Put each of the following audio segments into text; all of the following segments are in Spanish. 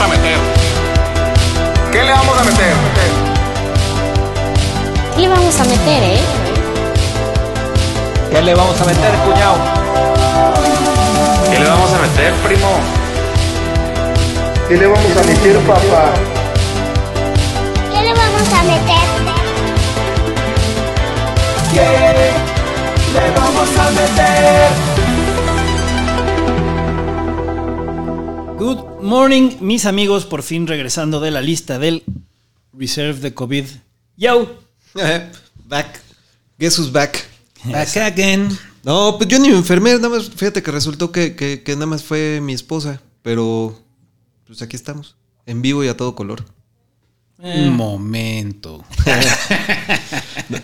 ¿Qué le vamos a meter? ¿Qué le vamos a meter? ¿Qué le vamos a meter, eh? ¿Qué le vamos a meter, cuñado? ¿Qué le vamos a meter, primo? ¿Qué le vamos a meter, papá? ¿Qué le vamos a meter? ¿Qué le vamos a meter? Good morning, mis amigos, por fin regresando de la lista del Reserve de COVID. Yo, back. Guess who's back? back again. No, pues yo ni me enfermé, nada más, fíjate que resultó que, que, que nada más fue mi esposa, pero pues aquí estamos, en vivo y a todo color. Un momento.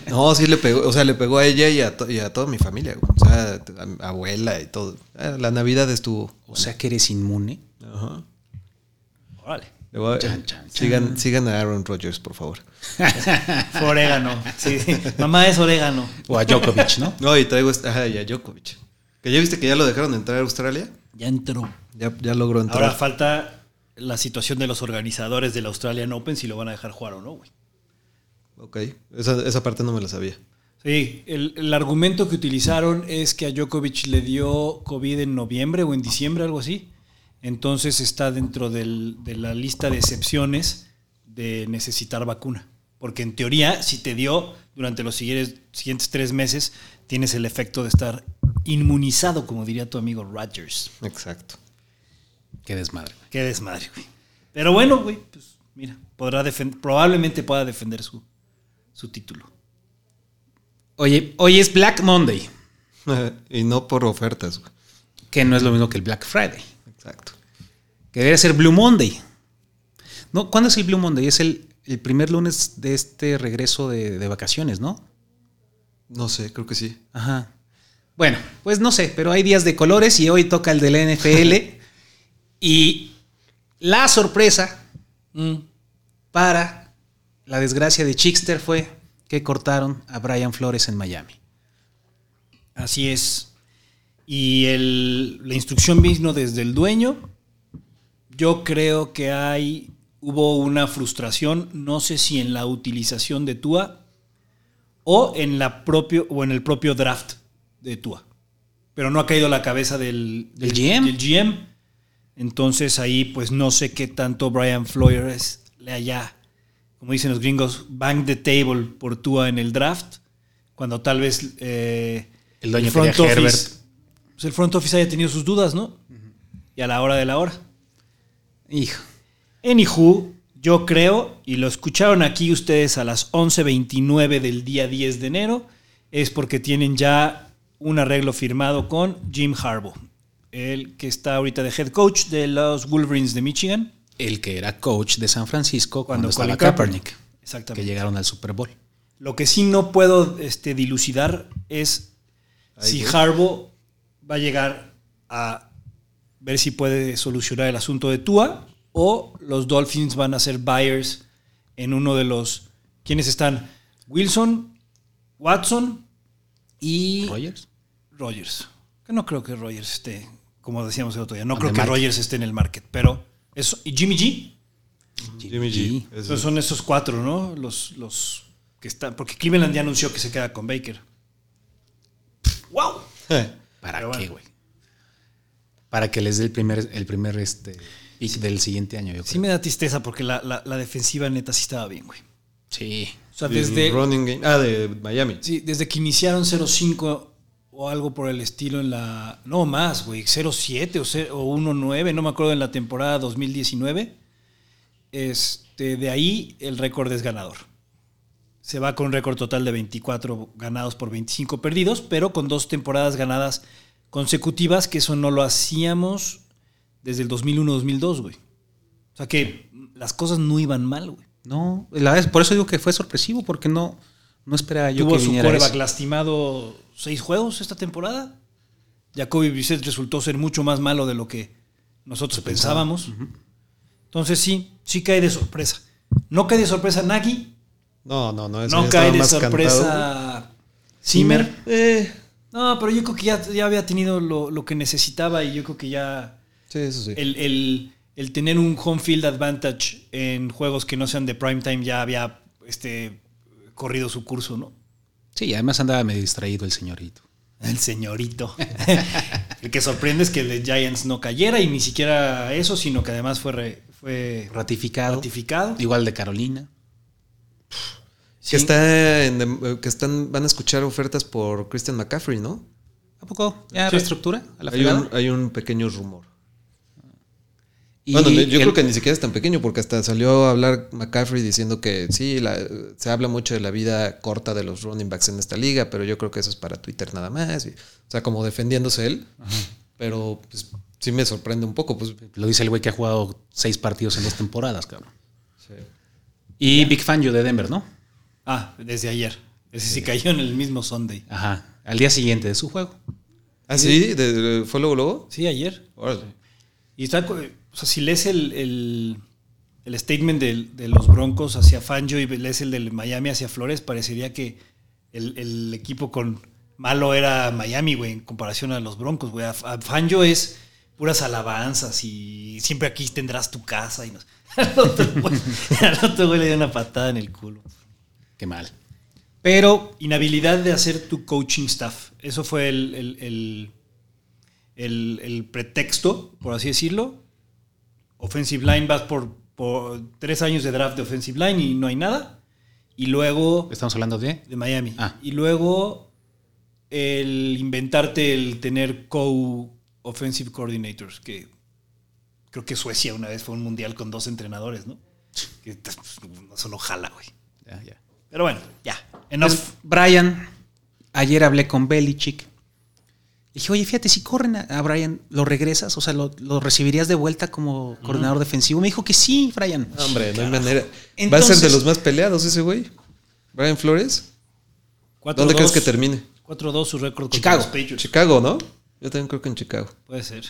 No, sí le pegó, o sea, le pegó a ella y a, to- y a toda mi familia, güey. o sea, a mi abuela y todo. Ah, La Navidad estuvo. O sea que eres inmune. Ajá. Órale. Le voy a- Chan, chan, sigan, sigan a Aaron Rodgers, por favor. Orégano. Sí, sí. Mamá es orégano. O a Djokovic, ¿no? No, y traigo esta, ajá, y a Djokovic. Que ya viste que ya lo dejaron entrar a Australia. Ya entró. Ya, ya logró entrar. Ahora falta la situación de los organizadores del Australian Open, si lo van a dejar jugar o no, güey. Ok, esa, esa parte no me la sabía. Sí, el, el argumento que utilizaron es que a Djokovic le dio COVID en noviembre o en diciembre, algo así. Entonces está dentro del- de la lista de excepciones de necesitar vacuna. Porque en teoría, si te dio durante los siguientes, siguientes tres meses, tienes el efecto de estar inmunizado, como diría tu amigo Rogers. Exacto. Qué desmadre. güey. Qué desmadre, güey. Pero bueno, güey, pues mira, podrá probablemente pueda defender su, su título. Oye, hoy es Black Monday, y no por ofertas. güey. que no es lo mismo que el Black Friday. Exacto. Que debería ser Blue Monday. No, ¿Cuándo es el Blue Monday? Es el, el primer lunes de este regreso de, de vacaciones, ¿no? No sé, creo que sí. Ajá. Bueno, pues no sé, pero hay días de colores y hoy toca el de la NFL. y la sorpresa para la desgracia de Chickster fue que cortaron a Brian Flores en Miami. Así es. Y el- la instrucción vino desde el dueño. Yo creo que hay, hubo una frustración, no sé si en la utilización de Tua o en, la propio, o en el propio draft de Tua. Pero no ha caído la cabeza del, ¿Del GM? del GM. Entonces ahí pues no sé qué tanto Brian Flores le haya, como dicen los gringos, bang the table por Tua en el draft, cuando tal vez eh, El dueño quería Herbert. pues el front office haya tenido sus dudas, ¿no? Y a la hora de la hora. Hijo. Anywho, yo creo, y lo escucharon aquí ustedes a las 11.29 del día 10 de enero, es porque tienen ya un arreglo firmado con Jim Harbaugh, el que está ahorita de head coach de los Wolverines de Michigan. El que era coach de San Francisco cuando, Cuando estaba. Kaepernick. Exactamente. Que llegaron al Super Bowl. Lo que sí no puedo este, dilucidar es si Harbaugh va a llegar a ver si puede solucionar el asunto de Tua o los Dolphins van a ser buyers en uno de los... ¿Quiénes están? Wilson, Watson y Rogers. Rogers. Que no creo que Rogers esté, como decíamos el otro día, no creo que market. Rogers esté en el market, pero eso. ¿Y Jimmy G? Jimmy G. Entonces son esos cuatro, ¿no? Los, los que están. Porque Cleveland ya anunció que se queda con Baker. ¡Wow! ¿Para Pero qué, bueno. Para que les dé el primer, el primer este, pick del siguiente año, yo creo. Sí me da tristeza porque la, la- la defensiva neta sí estaba bien, güey. Sí. O sea, desde, running game. Ah, de Miami. sí, desde que iniciaron 0-5 o algo por el estilo en la... No más, güey. 0-7 o, o 1-9, no me acuerdo en la temporada 2019. Este, de ahí el récord es ganador. Se va con un récord total de 24 ganados por 25 perdidos, pero con dos temporadas ganadas consecutivas, que eso no lo hacíamos desde el 2001-2002, güey. O sea que las cosas no iban mal, güey. No, la es- por eso digo que fue sorpresivo, porque no, no esperaba yo Tuvo que su viniera coreback eso. lastimado seis juegos esta temporada. Jacoby Brissett resultó ser mucho más malo de lo que nosotros pensábamos. Entonces sí, sí cae de sorpresa. No cae de sorpresa Nagy, No, no, no. eso no cae de sorpresa Zimmer. Eh, No, pero yo creo que ya, ya había tenido lo, lo que necesitaba y yo creo que ya sí, eso sí. el, el- el tener un home field advantage en juegos que no sean de prime time ya había este, corrido su curso, ¿no? Sí, además andaba medio distraído el señorito. El señorito. el que sorprende es que el de Giants no cayera y ni siquiera eso, sino que además fue, re- fue Ratificado. ratificado. Igual de Carolina. Sí. Que está en, eh, que están, van a escuchar ofertas por Christian McCaffrey, ¿no? ¿A poco? ¿Ya Sí. reestructura? ¿A la Hay un, hay un pequeño rumor. Y bueno, yo el- creo que ni siquiera es tan pequeño porque hasta salió a hablar McCaffrey diciendo que sí, la- se habla mucho de la vida corta de los running backs en esta liga, pero yo creo que eso es para Twitter nada más. y- o sea, como defendiéndose él. Pero pues, sí me sorprende un poco. Pues, Lo dice el güey que ha jugado seis partidos en dos temporadas, cabrón. Y Big Fan yo de Denver, ¿no? Ah, desde ayer. Ese sí cayó en el mismo Sunday. Ajá. Al día siguiente de su juego. ¿Ah, sí? ¿De- de- ¿Fue luego luego? Sí, ayer. Órale. Y está, o sea, si lees el, el- el statement del- de, los Broncos hacia Fangio y lees el del Miami hacia Flores, parecería que el, el equipo con malo era Miami, güey, en comparación a los Broncos, güey. A, a Fangio es puras alabanzas y siempre aquí tendrás tu casa y nos... Al otro güey, al otro güey le dio una patada en el culo. Qué mal. Pero Inhabilidad de hacer tu coaching staff. Eso fue el, el- el- el- el pretexto, por así decirlo. Offensive line, vas por, por tres años de draft de offensive line y no hay nada. Y luego estamos hablando de... de Miami. Ah. Y luego el inventarte el tener co-offensive coordinators, que creo que Suecia una vez fue un mundial con dos entrenadores, ¿no? Que pues, eso no jala, güey. Ya, ya. Pero bueno, ya. Enough. Pues, Brian, ayer hablé con Belichick. Le dije, oye, fíjate, si corren a, Brian, ¿lo regresas? O sea, ¿lo, lo recibirías de vuelta como coordinador defensivo? Me dijo que sí, Brian. No, hombre, no hay manera. Va a ser de los más peleados ese güey. Brian Flores. Cuatro, ¿Dónde crees que termine? 4-2 su récord contra Chicago. los Patriots. Chicago, ¿no? Yo también creo que en Chicago. Puede ser.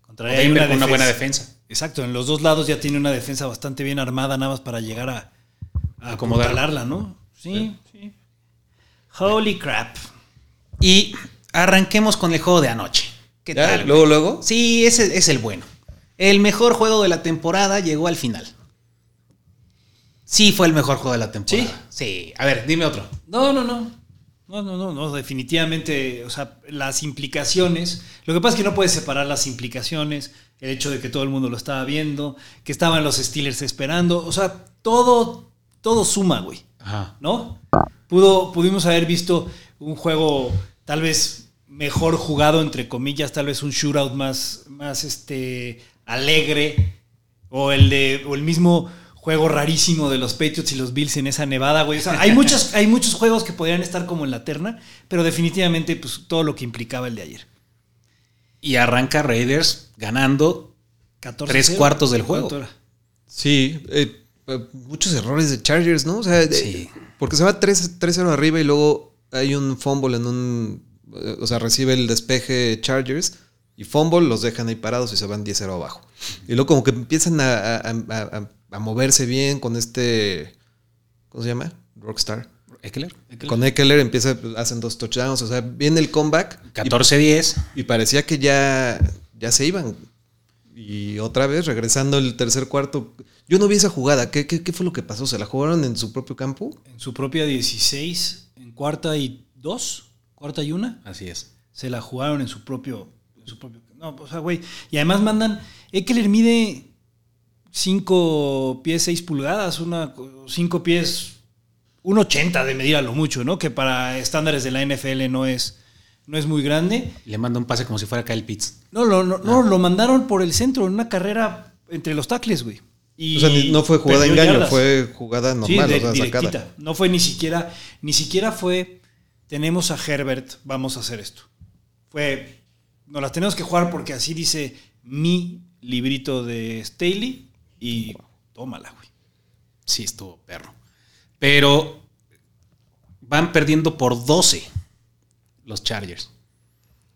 Contra con una buena defensa. Exacto, en los dos lados ya tiene una defensa bastante bien armada, nada más para llegar a Acomodarla. ¿no? Sí, sí. Holy crap. Y arranquemos con el juego de anoche. ¿Qué ¿Ya? tal? ¿Luego, luego? Sí, ese es el bueno. El mejor juego de la temporada llegó al final. Sí, fue el mejor juego de la temporada. Sí. A ver, dime otro. No, no, no. No, no, no, no, definitivamente, o sea, las implicaciones. Lo que pasa es que no puedes separar las implicaciones, el hecho de que todo el mundo lo estaba viendo, que estaban los Steelers esperando, o sea, todo, todo suma, güey. Ajá. ¿no? Pudo, pudimos haber visto un juego tal vez mejor jugado, entre comillas, tal vez un shootout más, más este, alegre, o el, de, o el mismo juego rarísimo de los Patriots y los Bills en esa nevada, güey. O sea, hay, muchos, hay muchos juegos que podrían estar como en la terna, pero definitivamente pues, todo lo que implicaba el de ayer. Y arranca Raiders ganando 14 Tres cuartos del juego. Sí, eh, muchos errores de Chargers, ¿no? O sea, Sí. porque se va 3 3-0 arriba y luego hay un fumble en un. eh, O sea, recibe el despeje Chargers y fumble, los dejan ahí parados y se van 10-0 abajo. Y luego, como que empiezan a, a- a- moverse bien con este. ¿Cómo se llama? Rockstar. Eckler. Con Eckler empieza, hacen dos touchdowns. O sea, viene el comeback. y 14-10. y parecía que ya, ya se iban. Y otra vez, regresando el tercer cuarto. Yo no vi esa jugada. ¿Qué, qué, qué fue lo que pasó? ¿Se la jugaron en su propio campo? En su propia 16, en cuarta y dos, cuarta y una. Así es. se la jugaron en su propio. En su propio no, o sea, güey. Y además mandan. Eckler mide 5 pies 6 pulgadas, una 5 pies 1.80 de medir a lo mucho, ¿no? Que para estándares de la NFL no es, no es muy grande. Le manda un pase como si fuera Kyle Pitts. No, lo, no, no, lo mandaron por el centro en una carrera entre los tackles, güey. Y o sea, no fue jugada perdió engaño, yardas. fue jugada Sí, normal, de- o sea, directita. sacada. No fue ni siquiera, ni siquiera fue, tenemos a Herbert, vamos a hacer esto. Fue, nos las tenemos que jugar porque así dice mi librito de Staley y tómala, güey. Sí, estuvo perro. Pero van perdiendo por 12 los Chargers.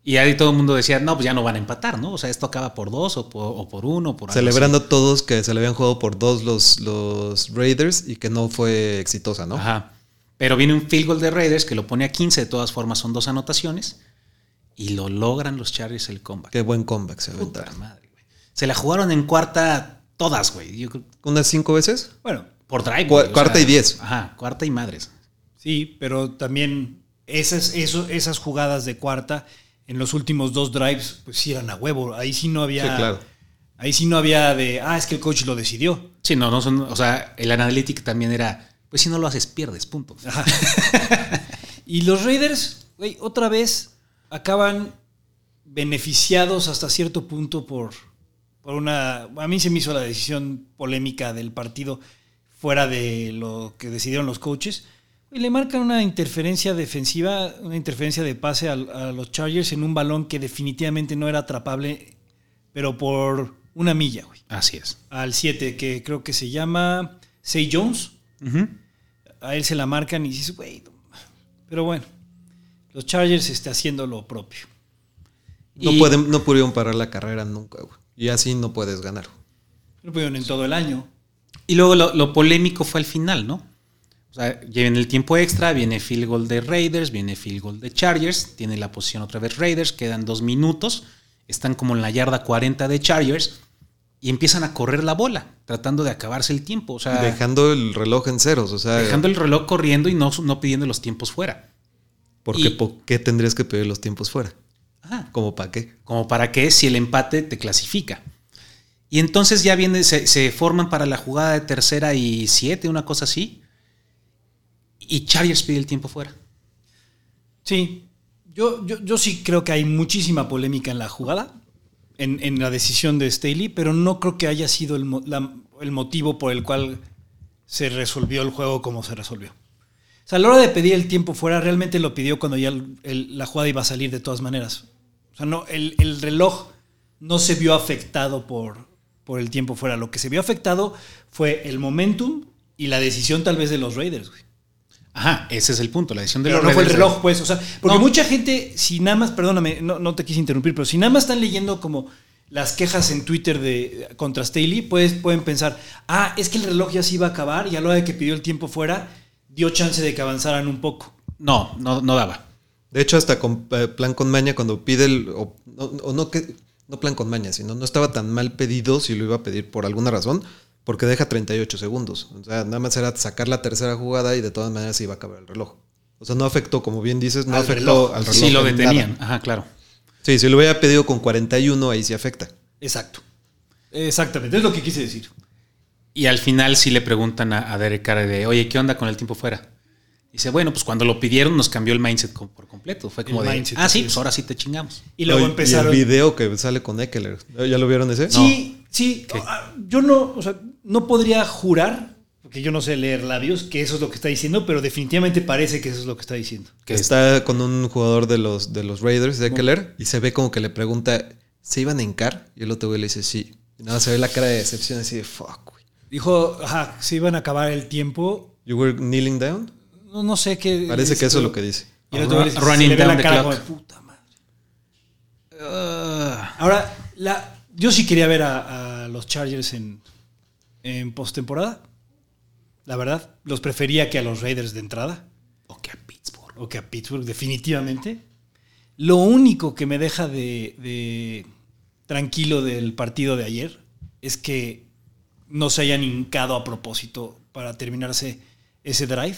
Y ahí todo el mundo decía, no, pues ya no van a empatar, ¿no? O sea, esto acaba por dos o por, o por uno. o Por algo Celebrando todos que se le habían jugado por dos los, los Raiders y que no fue exitosa, ¿no? Ajá. Pero viene un field goal de Raiders que lo pone a 15, de todas formas son dos anotaciones. Y lo logran los Chargers el comeback. Qué buen comeback se Puta aventaron. madre, güey. Se la jugaron en cuarta todas, güey. Yo creo- ¿Unas cinco veces? Bueno, Por drive. Cu- güey, o cuarta sea, y diez. Ajá, cuarta y madres. sí, pero también esas, eso- esas jugadas de cuarta en los últimos dos drives, pues sí eran a huevo. Ahí sí no había. Sí, claro. Ahí sí no había de, ah, es que el coach lo decidió. Sí, no, no son. O sea, el analytic también era. Pues si no lo haces, pierdes, punto. Y los Raiders, güey, otra vez acaban beneficiados hasta cierto punto por, por una... A mí se me hizo la decisión polémica del partido fuera de lo que decidieron los coaches. Y le marcan una interferencia defensiva, una interferencia de pase al- a, los Chargers en un balón que definitivamente no era atrapable, pero por una milla, güey. Así es. Al 7, que creo que se llama Say Jones a él se la marcan y dices, güey, no". pero bueno, los Chargers está haciendo lo propio. No, Y- pueden, no pudieron parar la carrera nunca, güey. Y así no puedes ganar. Lo pudieron en todo el año. Y luego lo, lo polémico fue al final, ¿no? O sea, viene el tiempo extra, viene field goal de Raiders, viene field goal de Chargers, tiene la posición otra vez Raiders, quedan dos minutos, están como en la yarda 40 de Chargers y empiezan a correr la bola, tratando de acabarse el tiempo. O sea, Dejando el reloj en ceros, o sea, dejando el reloj corriendo y no, no pidiendo los tiempos fuera. porque y- ¿por qué tendrías que pedir los tiempos fuera? Ajá. ¿Como para qué? como para que si el empate te clasifica. Y entonces ya viene, se, se forman para la jugada de tercera y siete, una cosa así. Y Chargers pide el tiempo fuera. Sí, yo, yo, yo sí creo que hay muchísima polémica en la jugada, en, en la decisión de Staley, pero no creo que haya sido el, el motivo por el cual se resolvió el juego como se resolvió. O sea, a la hora de pedir el tiempo fuera, realmente lo pidió cuando ya la jugada iba a salir de todas maneras. O sea, no, el, el reloj no se vio afectado por, por el tiempo fuera. Lo que se vio afectado fue el momentum y la decisión tal vez de los Raiders, güey. Ajá, ese es el punto, la decisión de Pero los no fue el reloj, pues. O sea, porque No. mucha gente, si nada más, perdóname, no, no te quise interrumpir, pero si nada más están leyendo como las quejas en Twitter de contra Staley, pues pueden pensar, ah, es que el reloj ya se iba a acabar y a la hora de que pidió el tiempo fuera, dio chance de que avanzaran un poco. No, no, no daba. De hecho, hasta con eh, plan con maña, cuando pide el. O, no, o no que. No plan con maña, sino no estaba tan mal pedido si lo iba a pedir por alguna razón, porque deja 38 segundos. O sea, nada más era sacar la tercera jugada y de todas maneras se iba a acabar el reloj. O sea, no afectó, como bien dices, no Al afectó reloj. al reloj. Sí, lo en detenían. nada. Ajá, claro. Sí, si lo hubiera pedido con 41, ahí sí afecta. Exacto. Exactamente, es lo que quise decir. Y al final sí le preguntan a, a Derek Carr de, oye, ¿qué onda con el tiempo fuera? Dice, bueno, pues cuando lo pidieron nos cambió el mindset por completo. Fue como El de, mindset, ah, sí, es. pues ahora sí te chingamos. Y luego No, empezaron. Y el video que sale con Eckler. ¿Ya lo vieron ese? Sí, sí. Yo no, o sea, no podría jurar, porque yo no sé leer labios, que eso es lo que está diciendo, pero definitivamente parece que eso es lo que está diciendo. Que está con un jugador de los, de los Raiders, Eckler, y se ve como que le pregunta, ¿se iban a hincar? Y el otro güey le dice, sí. Y nada, se ve la cara de decepción así de, fuck, güey. Dijo, ajá, se iban a acabar el tiempo. You were kneeling down? No, no sé qué. Parece que eso es lo que dice. Y el otro güey le dice, Running se le ve down la the cara clock. como de puta madre. Ahora, la, yo sí quería ver a, a los Chargers en, en postemporada. La verdad, los prefería que a los Raiders de entrada. o que a Pittsburgh. o que a Pittsburgh, definitivamente. Lo único que me deja de, de tranquilo del partido de ayer es que no se hayan hincado a propósito para terminarse ese drive.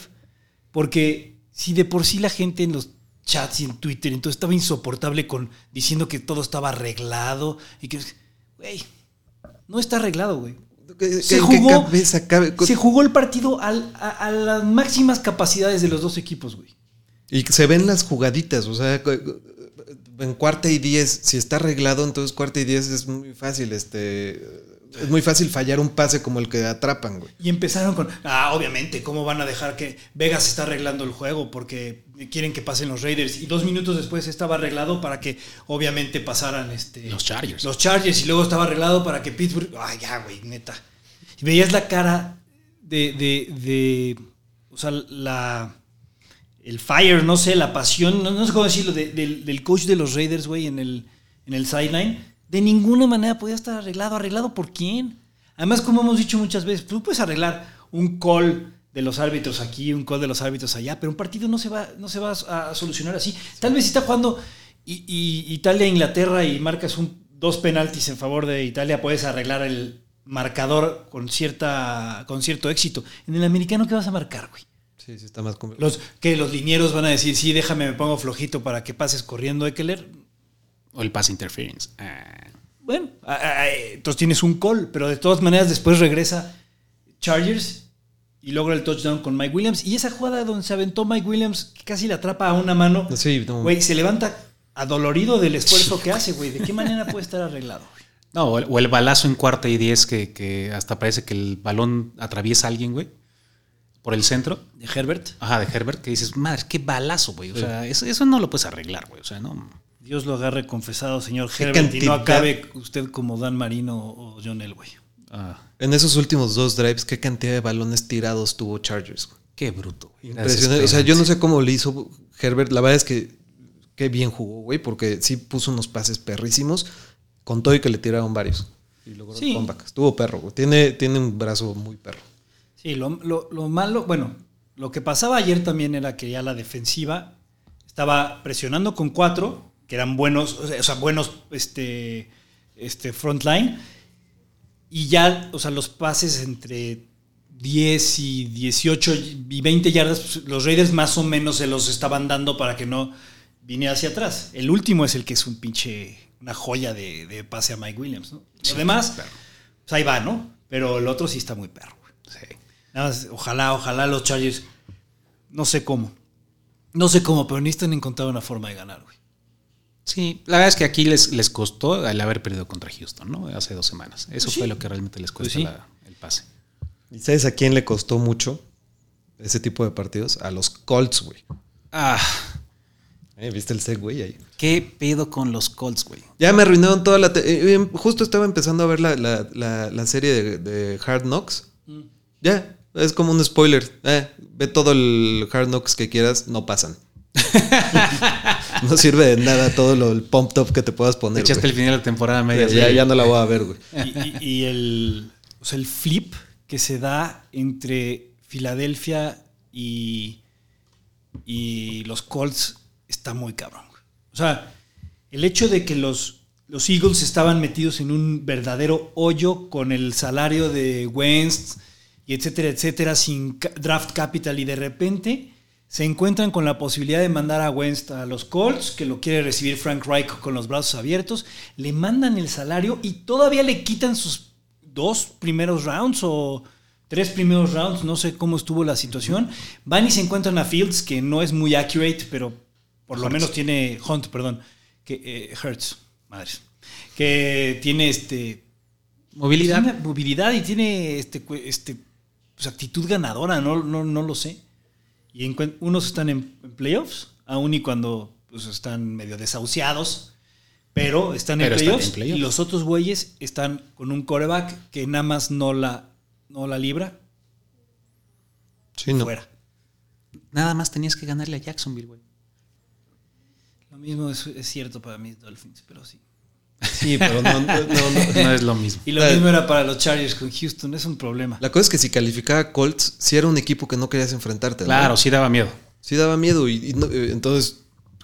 Porque si de por sí la gente en los chats y en Twitter entonces estaba insoportable con diciendo que todo estaba arreglado y que güey, no está arreglado, güey. ¿Qué- Se jugó, qué se jugó el partido al- a, a las máximas capacidades de los dos equipos, güey. Y se ven las jugaditas, o sea, en cuarta y diez, si está arreglado, entonces cuarta y diez es muy fácil, este... Es muy fácil fallar un pase como el que atrapan, güey. Y empezaron con, ah, obviamente, ¿cómo van a dejar que Vegas está arreglando el juego? Porque quieren que pasen los Raiders. Y dos minutos después estaba arreglado para que, obviamente, pasaran este, Los Chargers. Los Chargers. Y luego estaba arreglado para que Pittsburgh. Ay, ya, güey, neta. Y veías la cara de. de, de o sea, la. El fire, no sé, la pasión, no, no sé cómo decirlo, de- del, del coach de los Raiders, güey, en el, en el sideline. De ninguna manera podía estar arreglado. ¿Arreglado por quién? Además, como hemos dicho muchas veces, tú puedes arreglar un call de los árbitros aquí, un call de los árbitros allá, pero un partido no se va, no se va a, a solucionar así. Tal vez si está jugando y, y- Italia-Inglaterra y marcas un, dos penaltis en favor de Italia, puedes arreglar el marcador con, cierta, con cierto éxito. En el americano, ¿qué vas a marcar, güey? Sí, sí está más complicado. Los, que los linieros van a decir, sí, déjame, me pongo flojito para que pases corriendo, leer. O el pass interference. Ah. Bueno, a- a- a- entonces tienes un call, pero de todas maneras después regresa Chargers y logra el touchdown con Mike Williams. Y esa jugada donde se aventó Mike Williams, que casi la atrapa a una mano, Sí, no. güey, se levanta adolorido del esfuerzo que hace, güey. ¿De qué manera puede estar arreglado? güey? No, o el, o el balazo en cuarta y diez que, que hasta parece que el balón atraviesa a alguien, güey. Por el centro. De Herbert, Ajá, de Herbert, que dices, madre, qué balazo, güey. O sea, eso, eso no lo puedes arreglar, güey. O sea, no. Dios lo agarre confesado, señor Herbert, y no acabe usted como Dan Marino o John Elway. Ah, En esos últimos dos drives, ¿qué cantidad de balones tirados tuvo Chargers? güey? qué bruto, Impresionante. O sea, yo no sé cómo le hizo Herbert. La verdad es que qué bien jugó, güey, porque sí puso unos pases perrísimos. Con todo y que le tiraron varios. Y logró Sí. el comeback. Estuvo perro, güey. Tiene, tiene un brazo muy perro. Sí, lo, lo- lo malo, bueno, lo que pasaba ayer también era que ya la defensiva estaba presionando con cuatro, que eran buenos, o sea, buenos este, este frontline, y ya, o sea, los pases entre 10 y 18 y 20 yardas, pues, los Raiders más o menos se los estaban dando para que no viniera hacia atrás. El último es el que es un pinche, una joya de, de pase a Mike Williams, ¿no? Lo demás, pues ahí va, ¿no? Pero el otro sí está muy perro, güey. Sí. Nada más, ojalá, ojalá los Chargers. No sé cómo. No sé cómo, pero necesitan encontrar una forma de ganar, güey. Sí, la verdad es que aquí les, les costó el haber perdido contra Houston, ¿no? Hace dos semanas. Eso Pues fue sí. lo que realmente les Pues costó sí. la- el pase. ¿Y sabes a quién le costó mucho ese tipo de partidos? A los Colts, güey. Ah, Eh, ¿Viste el güey ahí? qué pedo con los Colts, güey. Ya me arruinaron toda la... eh, eh, justo estaba empezando a ver la, la- la- la serie de, de Hard Knocks. Ya, es como un spoiler. Eh, ve todo el Hard Knocks que quieras, no pasan. no sirve de nada todo lo, el pump top que te puedas poner. echaste el final de la temporada media. ya, ya no la voy a ver, güey. Y, y- y el, o sea, el flip que se da entre Filadelfia y, y los Colts está muy cabrón. güey. O sea, el hecho de que los, los Eagles estaban metidos en un verdadero hoyo con el salario de Wentz y etcétera, etcétera, sin draft capital y de repente se encuentran con la posibilidad de mandar a Wentz a los Colts, que lo quiere recibir Frank Reich con los brazos abiertos, le mandan el salario y todavía le quitan sus dos primeros rounds o tres primeros rounds, no sé cómo estuvo la situación. Van y se encuentran a Fields, que no es muy accurate, pero por lo menos tiene Hunt, perdón, que eh, Hertz, madres, que tiene este Movilidad. tiene movilidad y tiene este, este pues, actitud ganadora, no, no, no lo sé. Y unos están en, en playoffs, aun y cuando pues, están medio desahuciados, pero están en, Pero están en playoffs, playoffs. y los otros güeyes están con un coreback que nada más no la, no la libra Sí, no. fuera. Nada más tenías que ganarle a Jacksonville, güey. Lo mismo es, es cierto para mis Dolphins, pero sí. Sí, pero no, no, no, no. No es lo mismo. Y lo mismo era para los Chargers con Houston, es un problema. La cosa es que si calificaba Colts, sí era un equipo que no querías enfrentarte. Claro, sí daba miedo. Sí daba miedo. Y, eh, entonces,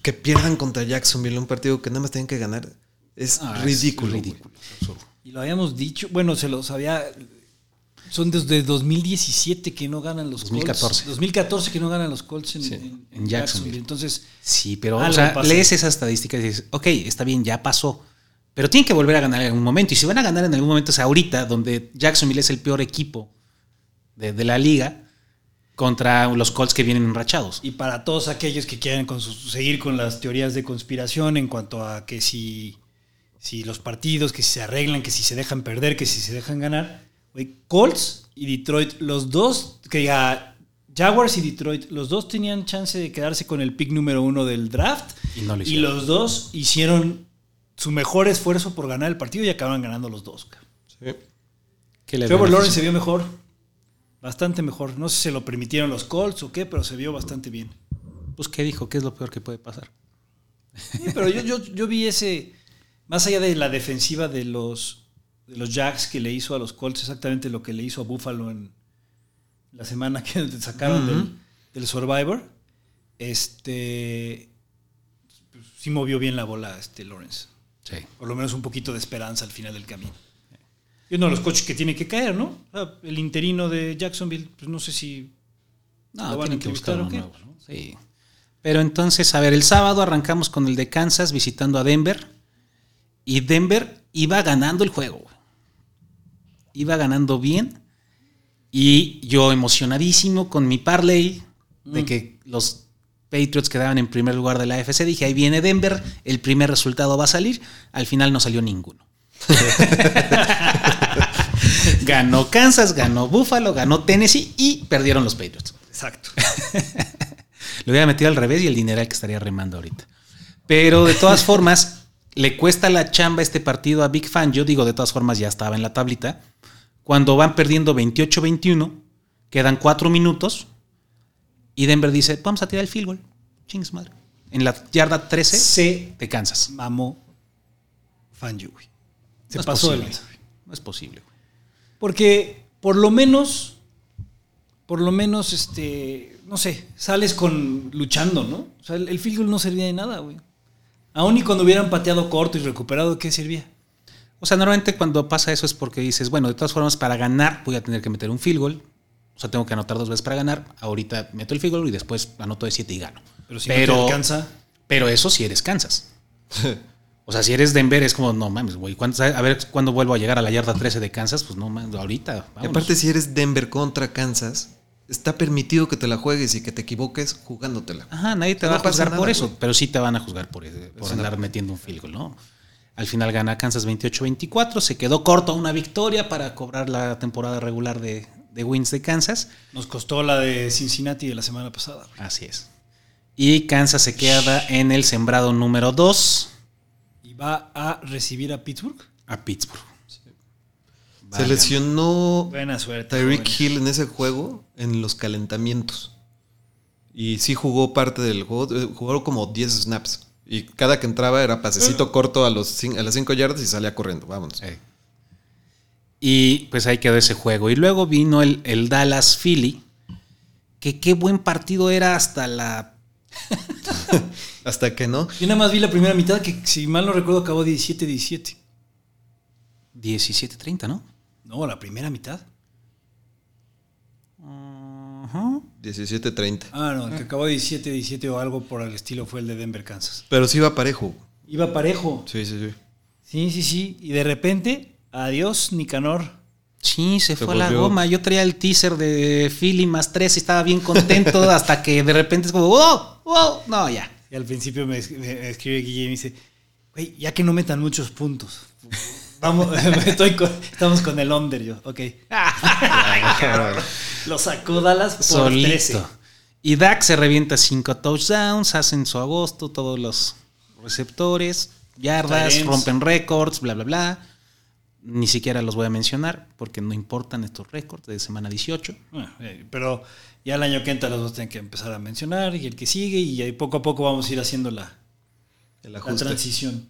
que pierdan contra Jacksonville, un partido que nada más tienen que ganar, es Ah, ridículo. Y lo habíamos dicho, bueno, se los había. Son desde 2017 que no ganan los 2014. Colts. 2014 que no ganan los Colts en, Sí, en- en Jacksonville. Entonces, Sí, pero o sea, lees esa estadística y dices, ok, está bien, ya pasó. Pero tienen que volver a ganar en algún momento. Y si van a ganar en algún momento es ahorita, donde Jacksonville es el peor equipo de, de la liga. contra los Colts que vienen enrachados. Y para todos aquellos que quieran con su- seguir con las teorías de conspiración en cuanto a que si, si los partidos, que si se arreglan, que si se dejan perder, que si se dejan ganar, güey, Colts y Detroit, los dos, que diga, Jaguars y Detroit, los dos tenían chance de quedarse con el pick número uno del draft. Y no lo y los dos hicieron su mejor esfuerzo por ganar el partido y acabaron ganando los dos. Sí. ¿Qué le Trevor? Lawrence se vio mejor. Bastante mejor. No sé si se lo permitieron los Colts o qué, pero se vio bastante bien. Pues, ¿qué dijo? ¿Qué es lo peor que puede pasar? Sí, pero yo, yo, yo vi ese. Más allá de la defensiva de los, de los Jacks que le hizo a los Colts, exactamente lo que le hizo a Buffalo en la semana que sacaron del, del Survivor. Este. pues, sí movió bien la bola este Lawrence. Sí. Por lo menos un poquito de esperanza al final del camino. Y uno de los coches que tiene que caer, ¿no? El interino de Jacksonville, pues no sé si. No, ¿Lo van a tienen que buscar uno nuevo, ¿no? Sí. Pero entonces, a ver, el sábado arrancamos con el de Kansas visitando a Denver. Y Denver iba ganando el juego. Iba ganando bien. Y yo emocionadísimo con mi parlay de que los Patriots quedaban en primer lugar de la AFC. Dije, ahí viene Denver, el primer resultado va a salir. Al final no salió ninguno. ganó Kansas, ganó Buffalo, ganó Tennessee y perdieron los Patriots. Exacto. Lo hubiera metido al revés y el dineral que estaría remando ahorita. Pero de todas formas, le cuesta la chamba este partido a Big Fan. Yo digo, de todas formas, ya estaba en la tablita. Cuando van perdiendo 28-21, quedan cuatro minutos y Denver dice, vamos a tirar el field goal. Chings madre. En la yarda 13 Se de Kansas. mamó Fangio, güey. Se No pasó de posible. lanza. No es posible. güey. Porque por lo menos, por lo menos, este, no sé, sales con luchando, ¿no? O sea, el, el field goal no servía de nada, güey. Aún y cuando hubieran pateado corto y recuperado, ¿qué servía? O sea, normalmente cuando pasa eso es porque dices, bueno, de todas formas, para ganar voy a tener que meter un field goal. O sea, tengo que anotar dos veces para ganar. Ahorita meto el field goal y después anoto de 7 y gano. Pero si no te alcanza. Pero eso si eres Kansas. O sea, si eres Denver es como, no mames, güey. ¿cuándo- A ver cuándo vuelvo a llegar a la yarda 13 de Kansas. Pues no mames, ahorita. Y aparte, si eres Denver contra Kansas, está permitido que te la juegues y que te equivoques jugándotela. Ajá, nadie te No va a juzgar nada, por eso, güey. pero sí te van a juzgar por, ese- por Es andar una- metiendo un field goal, ¿no? Al final gana Kansas 28-24, se quedó corto a una victoria para cobrar la temporada regular de, de wins de Kansas. Nos costó la de Cincinnati de la semana pasada. güey. Así es. Y Kansas se queda en el sembrado número 2 Y va a recibir a Pittsburgh. a Pittsburgh. Se Válgame. lesionó Buena suerte. Tyreek. Hill en ese juego en los calentamientos. Y sí jugó parte del juego, eh, jugó como 10 snaps. Y cada que entraba era pasecito corto a, los a las 5 yardas y salía corriendo. Vámonos. Eh. Y pues ahí quedó ese juego. Y luego vino el, el Dallas Philly, que qué buen partido era hasta la... Hasta que no. Yo nada más vi la primera mitad que, si mal no recuerdo, acabó 17-17. 17-30, ¿no? No, la primera mitad. Ajá. 17-30. Ah, no, el que acabó 17-17 o algo por el estilo fue el de Denver, Kansas. Pero sí iba parejo. Iba parejo. Sí, sí, sí. Sí, sí, sí. Y de repente, adiós, Nicanor. Sí, se, Se fue a la volvió- goma. Yo traía el teaser de Philly más 3 y estaba bien contento hasta que de repente es como, ¡wow! ¡wow! No, ya. Y al principio me, es- me escribe Guille y me dice, güey, ya que no metan muchos puntos. Vamos, estoy con- estamos con el under yo, ok. Lo sacó Dallas por Solito. 13. Y Dak se revienta 5 touchdowns, hacen su agosto, todos los receptores, yardas, rompen récords, bla, bla, bla. Ni siquiera los voy a mencionar porque no importan estos récords de semana 18. Bueno, eh, pero ya el año que entra los a tener que empezar a mencionar y el que sigue y ahí poco a poco vamos a ir haciendo la, El la transición.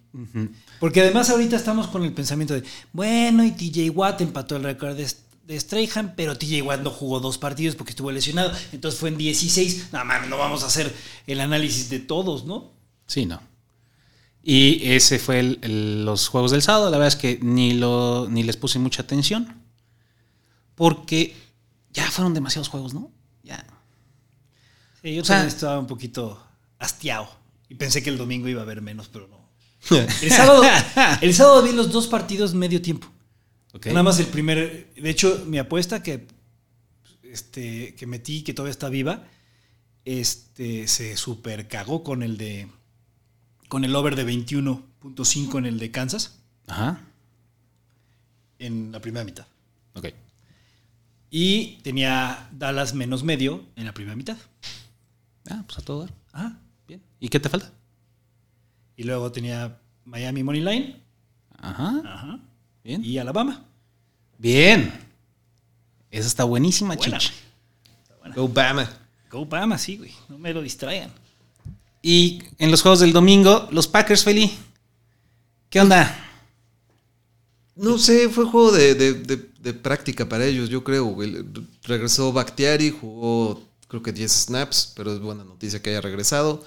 Porque además ahorita estamos con el pensamiento de, bueno, y TJ Watt empató el récord de, de Strahan, pero TJ Watt no jugó dos partidos porque estuvo lesionado, entonces fue en 16. No mames, no vamos a hacer el análisis de todos, ¿no? Sí, no. Y ese fue el- el- los juegos del sábado. La verdad es que ni, lo, ni les puse mucha atención. Porque ya fueron demasiados juegos, ¿no? Ya. Sí, yo O sea- estaba un poquito hastiado y pensé que el domingo iba a haber menos, pero no. El sábado, el sábado vi los dos partidos medio tiempo. Nada más el primer. De hecho, mi apuesta que este, que metí, que todavía está viva, este, se super cagó con el de. Con el over de 21.5 en el de Kansas Ajá. en la primera mitad. Ok. Y tenía Dallas menos medio en la primera mitad. Ah, pues a todo dar. Ah. Bien. ¿Y qué te falta? Y luego tenía Miami Money Line Ajá. ajá, Bien. y Alabama. Bien. Esa está buenísima, Buena. Chich. Go Bama. Go Bama, sí, güey. No me lo distraigan. Y en los juegos del domingo, los Packers, Feli. ¿Qué onda? No sé, fue juego de, de- de- de práctica para ellos, yo creo. Regresó Bakhtiari, jugó creo que 10 snaps, pero es buena noticia que haya regresado.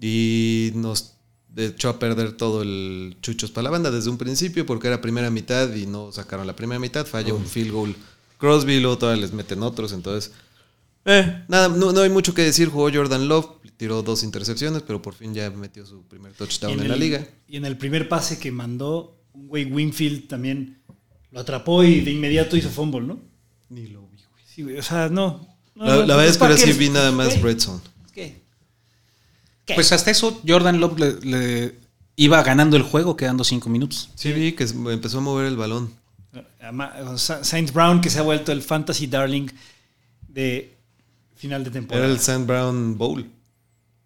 Y nos echó a perder todo el chuchos para la banda desde un principio porque era primera mitad y no sacaron la primera mitad. Falla un field goal Crosby, luego todavía les meten otros, entonces... Eh, nada, no, no hay mucho que decir. Jugó Jordan Love, tiró dos intercepciones, pero por fin ya metió su primer touchdown en, el, la liga. Y en el primer pase que mandó, un güey Winfield también lo atrapó y de inmediato hizo fumble, ¿no? Ni lo vi, güey. Sí, güey. O sea, no. no, La, no, la los verdad es que ahora sí vi nada más Red Zone. ¿Qué? Pues hasta eso, Jordan Love le, le iba ganando el juego quedando cinco minutos. Sí, vi que empezó a mover el balón. Sea, Saints Brown, que se ha vuelto el fantasy darling de final de temporada. Era el Sam Brown Bowl.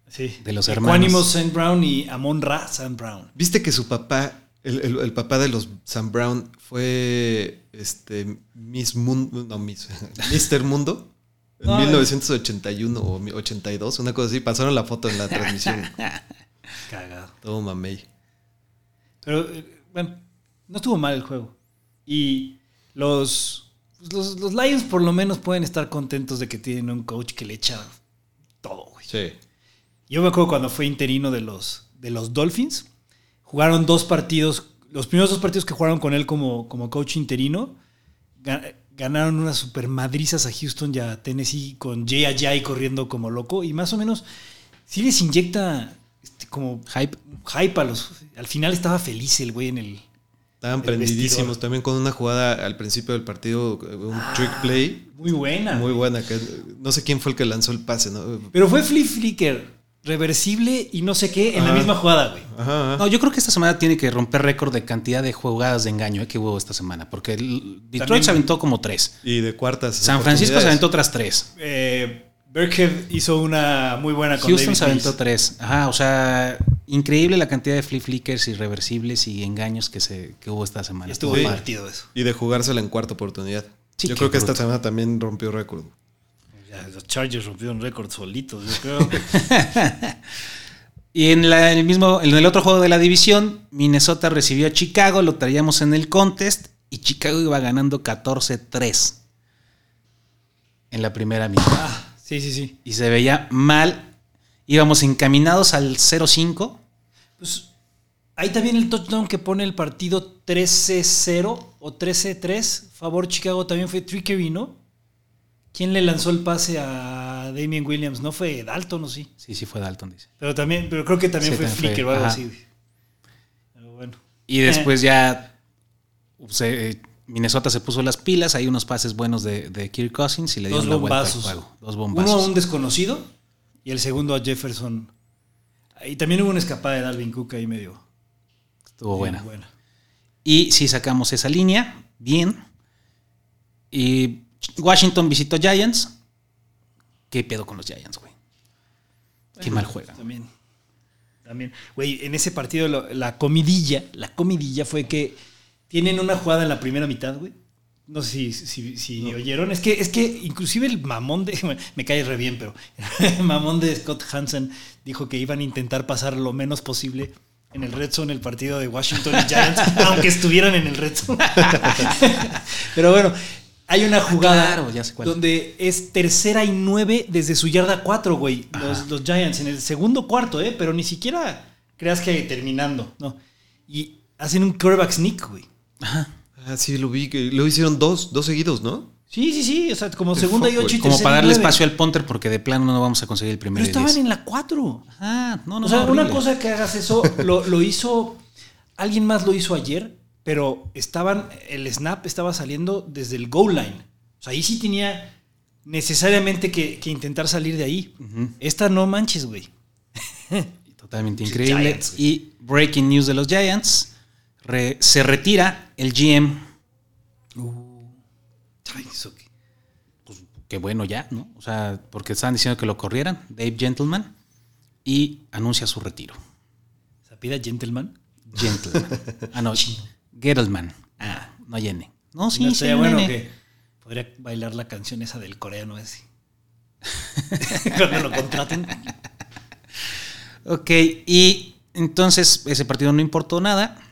Sí. de los Ecuánimo hermanos. Saint Brown y Amon Ra Saint Brown. ¿Viste que su papá, el, el- el papá de los Sam Brown, fue este Miss Mundo, no Miss, Mr. Mundo? En No, 1981 o 82, una cosa así. Pasaron la foto en la transmisión. Cagado. Todo mamey. Pero, eh, bueno, no estuvo mal el juego. Y los, pues, los, los Lions por lo menos pueden estar contentos de que tienen un coach que le echa todo, güey. Sí. Yo me acuerdo cuando fue interino de los, de los Dolphins. Jugaron dos partidos. Los primeros dos partidos que jugaron con él como, como coach interino, ga- ganaron unas super madrizas a Houston y a Tennessee con Jay Ajay corriendo como loco. Y más o menos, sí les inyecta este, como Hype. hype a los. Al final estaba feliz el güey en el. Estaban prendidísimos también con una jugada al principio del partido, un trick play. Muy buena. Muy buena. Que, no sé quién fue el que lanzó el pase, ¿no? Pero fue flip flicker, reversible y no sé qué en la Ajá. misma jugada, güey. Ajá, ajá. No, yo creo que esta semana tiene que romper récord de cantidad de jugadas de engaño eh, que hubo esta semana. Porque el- Detroit También- se aventó como tres. Y de cuartas. San Francisco se aventó otras tres. Eh, Burkhead hizo una muy buena con Houston David se aventó Mills. tres. Ajá, o sea, increíble la cantidad de flip flickers irreversibles y engaños que, se, que hubo esta semana. Estuvo Sí. divertido eso. Y de jugársela en cuarta oportunidad. Sí, Yo creo que esta semana también rompió récord. Ya, los Chargers rompieron récord solitos, yo creo. Y en, la- en el mismo, en el otro juego de la división, Minnesota recibió a Chicago, lo traíamos en el contest y Chicago iba ganando 14-3 en la primera mitad. ah, sí, sí, sí. Y se veía mal. Íbamos encaminados al 0-5. Pues ahí también el touchdown que pone el partido 13-0 o 13-3, favor Chicago, también fue Trickery, ¿no? ¿Quién le lanzó el pase a Damien Williams? ¿No fue Dalton o sí? Sí, sí fue Dalton, dice. Pero también, pero creo que también Sí, fue también Flicker fue, o algo ajá. así. Pero bueno. Y después ya se- eh, Minnesota se puso las pilas. Hay unos pases buenos de, de Kirk Cousins y le Dos dieron la vuelta al bombazos. juego. Dos Uno a bombazos. un desconocido y el segundo a Jefferson. Y también hubo una escapada de Dalvin Cook ahí medio. Estuvo buena. buena. Y sí sacamos esa línea, bien. Y Washington visitó Giants. ¿Qué pedo con los Giants, güey? Qué mal juegan. También. También. Güey, en ese partido la comidilla, la comidilla fue que tienen una jugada en la primera mitad, güey. No sé si, si, si oyeron. Es que, es que inclusive el mamón de. Me cae re bien, pero. El mamón de Scott Hansen dijo que iban a intentar pasar lo menos posible en el Red Zone el partido de Washington y Giants, aunque estuvieran en el Red Zone. pero bueno, hay una jugada claro, ya sé cuál. donde es tercera y nueve desde su yarda cuatro, güey. Los, los Giants en el segundo cuarto, ¿eh? Pero ni siquiera creas que terminando, ¿no? Y hacen un quarterback sneak, güey. Ajá. Ah, sí, lo vi. Que lo hicieron dos, dos seguidos, ¿no? Sí, sí, sí. O sea, como segunda y ocho y Como tercera para y darle nueve. espacio al punter porque de plano no vamos a conseguir el primero Pero y estaban en la cuatro. Ah, no, no, o sea, no, una horrible. cosa que hagas eso, lo, lo hizo. Alguien más lo hizo ayer, pero estaban. El snap estaba saliendo desde el goal line. O sea, ahí sí tenía necesariamente que, que intentar salir de ahí. Esta no manches, güey. Totalmente increíble. Giants, güey. y breaking news de los Giants. re- se retira el GM. Ay, eso qué. Bueno ya, ¿no? O sea, porque estaban diciendo que lo corrieran. Dave Gentleman. Y anuncia su retiro. ¿Se pida gentleman? Gentleman. Ah, no. Gettleman. Ah, no hay N. No, sí, no sí. bueno que podría bailar la canción esa del coreano ese. Cuando lo contraten. Ok, y entonces ese partido no importó nada.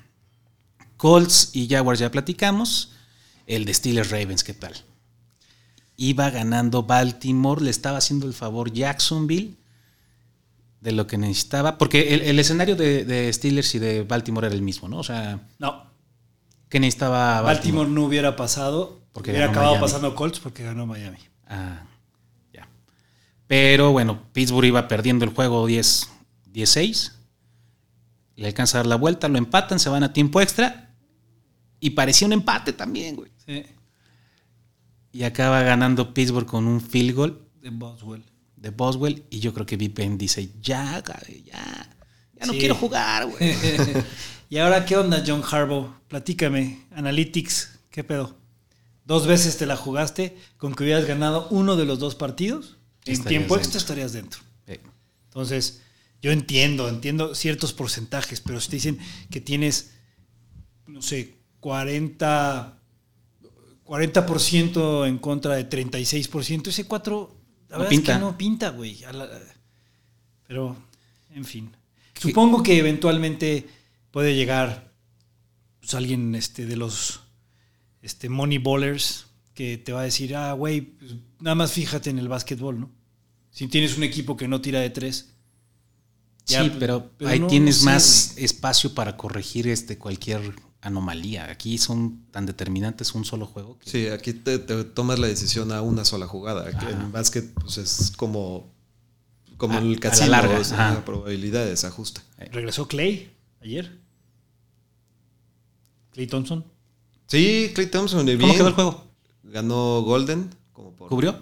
Colts y Jaguars ya platicamos. El de Steelers Ravens, ¿qué tal? Iba ganando Baltimore, le estaba haciendo el favor Jacksonville de lo que necesitaba, porque el, el escenario de, de Steelers y de Baltimore era el mismo, ¿no? O sea, No, ¿qué necesitaba Baltimore? Baltimore no hubiera pasado. Porque hubiera acabado Miami. pasando Colts porque ganó Miami. Ah, ya. Pero bueno, Pittsburgh iba perdiendo el juego 10 16. Le alcanza a dar la vuelta, lo empatan, se van a tiempo extra. Y parecía un empate también, güey. Sí. Y acaba ganando Pittsburgh con un field goal De Boswell. de Boswell. Y yo creo que Vipen dice: Ya, güey, ya. Ya no Sí. quiero jugar, güey. y ahora, ¿qué onda, John Harbaugh? Platícame. Analytics, ¿qué pedo? Dos veces te la jugaste con que hubieras ganado uno de los dos partidos. En tiempo extra estarías dentro. Entonces, yo entiendo, entiendo ciertos porcentajes, pero si te dicen que tienes, no sé, 40, 40% en contra de 36%, ese 4, la No verdad pinta. es que no pinta, güey. Pero, en fin. Supongo que eventualmente puede llegar pues, alguien este, de los este, money ballers que te va a decir, ah, güey, pues, nada más fíjate en el básquetbol, ¿no? Si tienes un equipo que no tira de tres. ya, sí, pues, pero, pero ahí no- tienes no sé, más güey. espacio para corregir este cualquier anomalía. Aquí son tan determinantes un solo juego. que- Sí, aquí te, te tomas la decisión a una sola jugada. Aquí en básquet pues es como, como A- a el la casino, larga, es una probabilidad ajuste. Regresó Clay ayer. Clay Thompson. Sí, Clay Thompson, y ¿Cómo bien. quedó el juego? Ganó Golden. Como por, ¿Cubrió?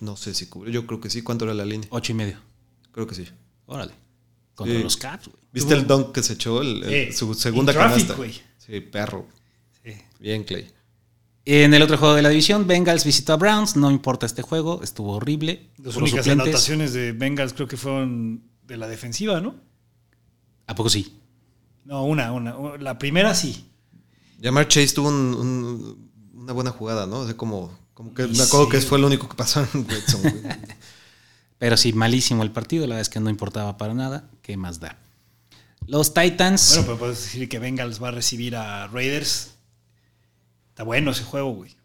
No sé si cubrió, yo creo que sí. ¿Cuánto era la línea? Ocho y medio. Creo que sí. Órale. Contra Sí. los Caps, güey. ¿Viste el dunk que se echó? El- el- Eh, su segunda traffic, canasta. güey. Sí, perro. Sí. Bien, Clay. En el otro juego de la división, Bengals visitó a Browns. No importa este juego, estuvo horrible. Las únicas suplentes. anotaciones de Bengals creo que fueron de la defensiva, ¿no? ¿A poco sí? No, una, una. La primera sí. Llamar Chase tuvo un- un- una buena jugada, ¿no? O sea, como, como que me acuerdo sí, que fue lo único que pasó en. Pero sí, malísimo el partido. La verdad es que no importaba para nada. ¿Qué más da? Los Titans. Bueno, pero puedes decir que Bengals va a recibir a Raiders. Está bueno ese juego, güey.